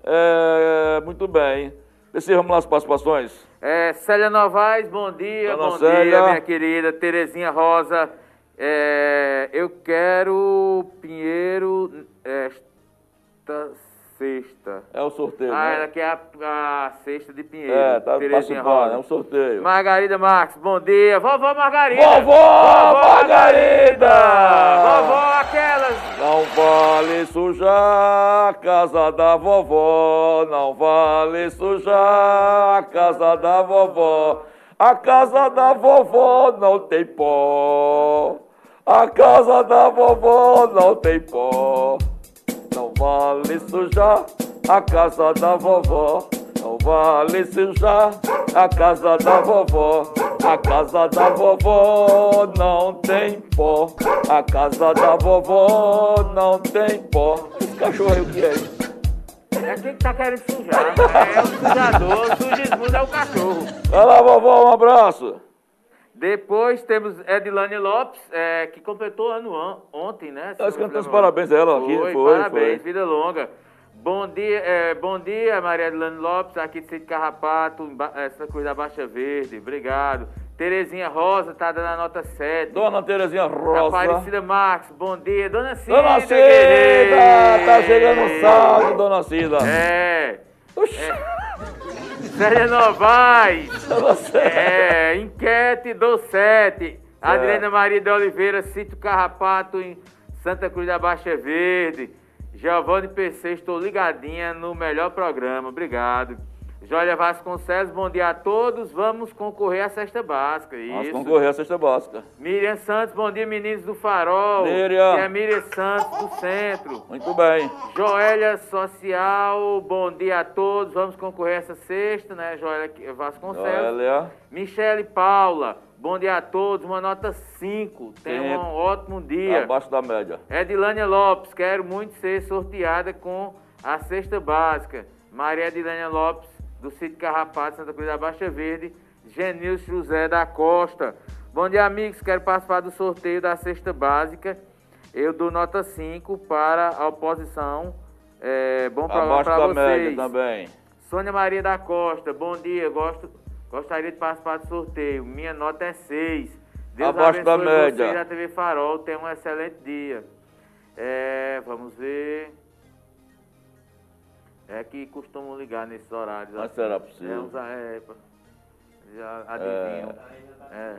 É, muito bem. Descerramos lá as participações. É, Célia Novaes, bom dia, Dona bom Célia. dia, minha querida. Terezinha Rosa, é, eu quero Pinheiro esta sexta. É o sorteio. Ah, né? ela quer a, a sexta de Pinheiro. É, tá participando, é um sorteio. Margarida Marques, bom dia. Vovó Margarida. Vovó, Vovó Margarida. Vovó aquelas. Não vale sujar a casa da vovó. Não vale sujar a casa da vovó. A casa da vovó não tem pó. A casa da vovó não tem pó. Vale sujar a casa da vovó. Não vale sujar a casa da vovó. A casa da vovó não tem pó. A casa da vovó não tem pó. Esse cachorro aí o que é isso? É quem que tá querendo sujar. Né? É o sujador, o sujismundo é o cachorro. Vai lá, vovó, um abraço. Depois temos Edilane Lopes, é, que completou ano on, ontem, né? Nós cantamos parabéns a ela aqui. Foi, foi parabéns, foi. vida longa. Bom dia, é, bom dia, Maria Edilane Lopes, aqui de Sítio Carrapato, essa coisa da Baixa Verde, obrigado. Terezinha Rosa tá dando a nota 7. Dona Terezinha Rosa. Aparecida Marques, bom dia. Dona Cida. Dona Cida, tá chegando o saldo, Dona Cida. É. Oxi. É. Célia Novaes. é, enquete do 7. Adriana Maria de Oliveira, Sítio Carrapato, em Santa Cruz da Baixa Verde. Giovanni PC, estou ligadinha no melhor programa. Obrigado. Jólia Vasconcelos, bom dia a todos. Vamos concorrer à cesta básica. Vamos Isso. concorrer à cesta básica. Miriam Santos, bom dia, meninos do Farol. Miriam. E a Miriam Santos do Centro. Muito bem. Joélia Social, bom dia a todos. Vamos concorrer essa sexta, né? Joélia Vasconcelos. Joélia. Michele Paula. Bom dia a todos, uma nota 5. Tenham um ótimo dia. Abaixo da média. Edilânia Lopes, quero muito ser sorteada com a cesta básica. Maria Edilânia Lopes, do sítio Carrapato, Santa Cruz da Baixa Verde, Genilson José da Costa. Bom dia, amigos. Quero participar do sorteio da cesta básica. Eu dou nota 5 para a oposição. É, bom programa para vocês. Média também. Sônia Maria da Costa, bom dia. Gosto, gostaria de participar do sorteio. Minha nota é 6. Deus Abaixo da média. vocês da TV Farol. Tenham um excelente dia. É, vamos ver. É que costumam ligar nesses horários. Mas assim. será possível? É, é, já adivinham. É. é.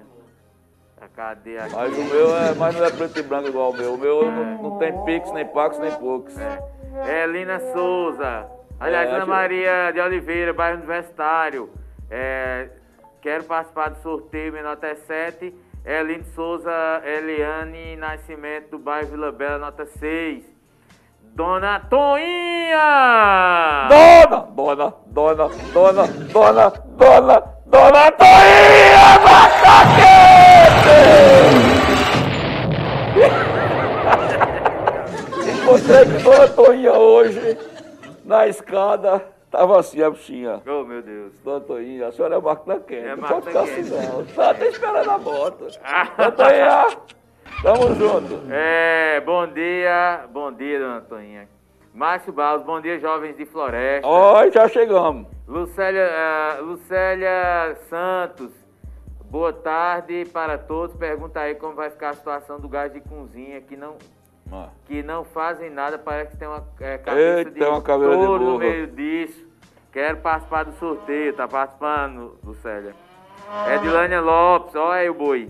A cadeia aqui. Mas o meu é, mas não é preto e branco igual o meu. O meu é. não, não, tem Pix, nem Pax, nem Pux. É. Elina Souza. Aliás, é, Ana Maria de Oliveira, bairro Universitário. É, quero participar do sorteio, minha nota é 7. Eline Souza, Eliane Nascimento, do bairro Vila Bela, nota 6. Dona Toinha! Dona, dona, dona, dona, dona, dona, dona Toinha Macaquete! sei que Dona Toinha hoje, na escada, tava assim, a bichinha. Oh, meu Deus. Dona Toinha, a senhora é máquina quente. É não pode ficar assim não. Tá até esperando a moto. Dona Toinha, tamo junto. É, bom dia, bom dia, dona Toinha. Márcio Barros, bom dia, jovens de Floresta. Oi, já chegamos. Lucélia, ah, Lucélia Santos, boa tarde para todos. Pergunta aí como vai ficar a situação do gás de cozinha, que não, Ah. que não fazem nada, parece que tem uma é, cabeça Eita, de uma de touro no burro. meio disso. Quero participar do sorteio, tá participando, Lucélia. Edilânia Lopes, olha aí o boi.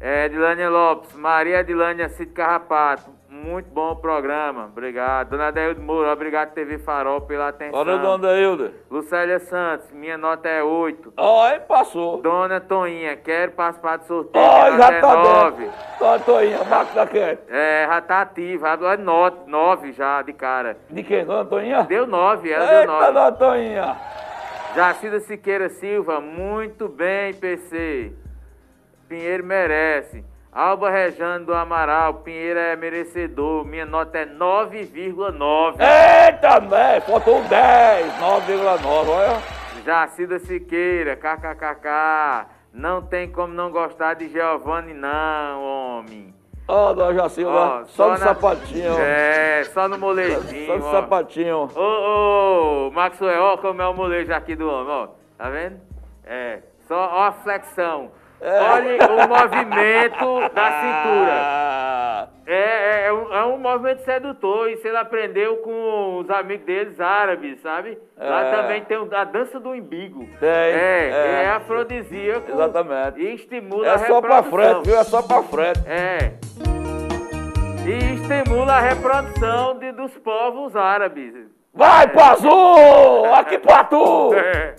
É, Edilânia Lopes, Maria Edilânia Cid Carrapato, muito bom o programa, obrigado. Dona Deildo Moura, obrigado TV Farol pela atenção. Olha, Dona Hilda. Lucélia Santos, minha nota é 8. Oi, passou. Dona Toinha, quero participar do sorteio. Nota já é tá 9. dentro. Dona Toinha, máquina quente. É, já tá ativa, é 9 já de cara. De quem, Dona Toinha? Deu 9, ela deu Eita, 9. Dona Toinha. Jacida Siqueira Silva, muito bem, PC. Pinheiro merece. Alba Rejane do Amaral, Pinheiro é merecedor. Minha nota é 9,9. Eita, né? Faltou 10, 9,9, olha. Jacida Siqueira, kkkk. Não tem como não gostar de Giovanni, não, homem. Ó, Dona Jacilva, Ó, só, no na- sapatinho. É, só no Só molezinho. no ó. sapatinho. Ô, ô, Maxwell, ó como é o molejo aqui do homem, ó. Tá vendo? É, só ó a flexão. É. Olha o movimento da cintura. Ah, É, é, é um, é um movimento sedutor. Isso ele aprendeu com os amigos deles árabes, sabe? Lá É. também tem a dança do umbigo. Tem, É, é. é, afrodisíaco. Exatamente. E estimula é a só pra reprodução. frente, viu? É só pra frente. É. E estimula a reprodução de, dos povos árabes. Vai, Pazu! Aqui pra tu! É.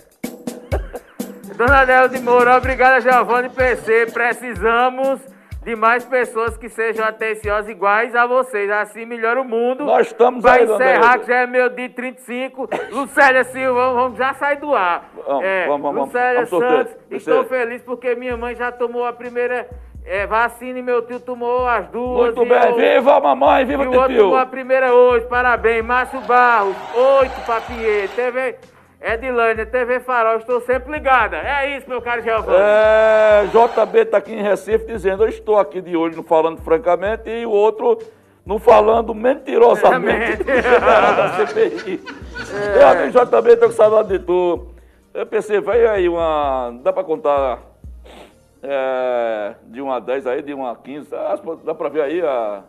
Dona Adel de Moura, obrigada, Giovanni PC. Precisamos de mais pessoas que sejam atenciosas iguais a vocês. Assim melhora o mundo. Nós estamos Vai aí, encerrar, que já é meu dia 35. Lucélia Silva, vamos já sair do ar. Vamos, É, vamos, vamos, Lucélia vamos. Santos, estou feliz porque minha mãe já tomou a primeira é, vacina e meu tio tomou as duas. Muito bem, eu- viva a mamãe, viva e o o outro tomou a tio! primeira hoje, parabéns. Márcio Barros, oito pra Pinheiro. Edilânia, TV Farol, estou sempre ligada. É isso, meu caro Giovanni. É, JB tá aqui em Recife dizendo, eu estou aqui de olho no Falando Francamente e o outro no Falando Mentirosamente. da CPI. Meu amigo JB, tô com saudade de tu. Eu pensei, vai aí uma... Dá pra contar é, de 1 a 10 aí, de 1 a 15? Ah, Dá pra ver aí a...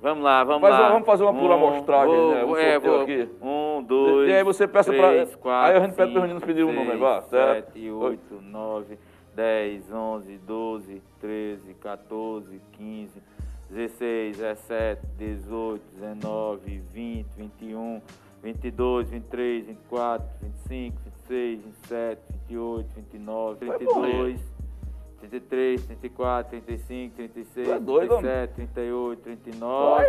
Vamos lá, vamos lá. vamos fazer uma por amostragem, vou- né? Um é, vou- aqui. Um, dois. E aí você peça pra- três, quatro, aí a gente pede pros cinco, meninos pedirem um seis, número, vá, certo? Sete, oito, nove, dez, onze, doze, treze, 14, 15, 16, 17, 18, 19, 20, 21, 22, 23, 24, 25, 26, 27, 28, 29, Vai 32, 33, 34, 35, 36, Tu é doido, homem? 37, 38, 39,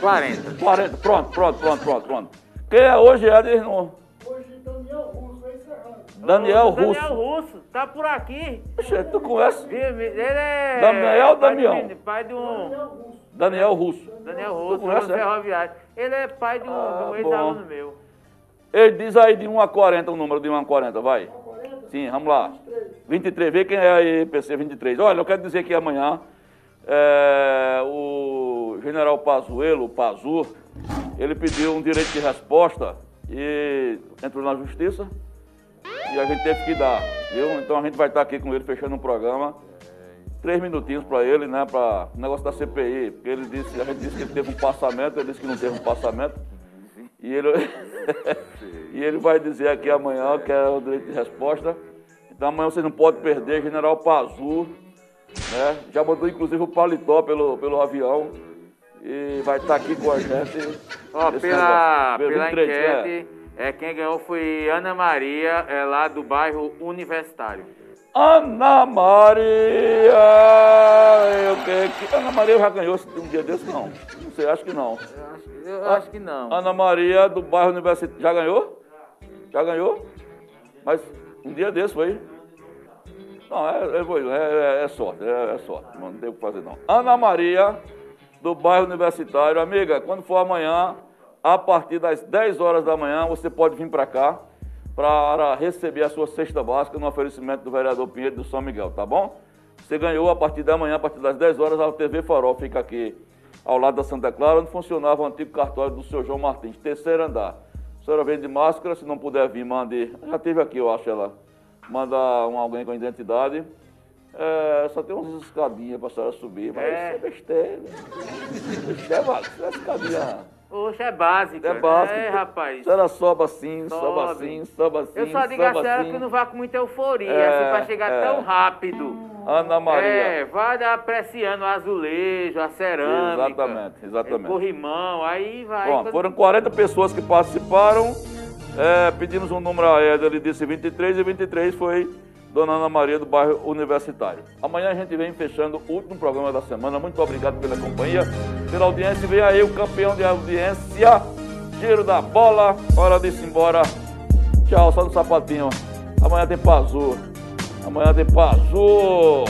40. 40, pronto, pronto, pronto, pronto, pronto. Quem é hoje, Eder? Não... Hoje, Daniel Russo vai encerrando. Daniel Russo. Daniel Russo, tá por aqui. Poxa, tu conhece? Ele é. Daniel ou pai de Damião? um- Pai de um. Daniel Russo. Daniel Russo, conhece, um é? ferroviário. Ele é pai de um, Ah, de um bom. ex-aluno meu. Ele diz aí de 1 a 40 o número de 1 a 40, vai. Sim, vamos lá. 23, vê quem é aí, PC 23. Olha, eu quero dizer que amanhã é, o general Pazuello, Pazu, ele pediu um direito de resposta e entrou na justiça e a gente teve que dar, viu? Então a gente vai estar aqui com ele fechando um programa. Três minutinhos para ele, né? Para o negócio da CPI. Porque ele disse, a gente disse que ele teve um passamento, ele disse que não teve um passamento. E ele, e ele vai dizer aqui amanhã que é o direito de resposta. Então amanhã vocês não podem perder, General Pazu, né? Já mandou inclusive o paletó pelo, pelo avião. E vai estar aqui com a gente. Ó, pela, pela 23, né? enquete, é, quem ganhou foi Ana Maria, é lá do bairro Universitário. Ana Maria! Eu que. Ana Maria já ganhou um dia desse? Não. Não sei, acho que não. Eu acho, eu acho que não. Ana Maria do bairro Universitário. Já ganhou? Já ganhou? Mas um dia desse foi. Não, é, é, é- é- é sorte, é, é sorte. Não tem o que fazer não. Ana Maria do bairro Universitário. Amiga, quando for amanhã, a partir das 10 horas da manhã, você pode vir para cá para receber a sua cesta básica no oferecimento do vereador Pinheiro do São Miguel, tá bom? Você ganhou a partir da manhã, a partir das 10 horas, a TV Farol fica aqui ao lado da Santa Clara, onde funcionava o antigo cartório do senhor João Martins, terceiro andar. A senhora vem de máscara, se não puder vir, mande. Já teve aqui, eu acho, ela. Manda um, alguém com identidade. É, só tem umas escadinhas para a senhora subir, mas é, é besteira. Besteira, é escadinha. Oxe, é básico. É básico. É, rapaz. A senhora sobe assim, sobe, sobe assim, sobe assim. Eu só digo a senhora assim. que não vá com muita euforia, é, assim, para chegar é. tão rápido. Ana Maria. É, vai apreciando o azulejo, a cerâmica. Exatamente, exatamente. O corrimão, aí vai. Bom, foram 40 pessoas que participaram. É, pedimos um número a Eda, ele disse 23 e 23 foi Dona Ana Maria do bairro Universitário. Amanhã a gente vem fechando o último programa da semana. Muito obrigado pela companhia, pela audiência. Vem aí o campeão de audiência. Giro da bola. Hora de ir embora. Tchau, só no sapatinho. Amanhã tem Pazu. Amanhã tem Pazu.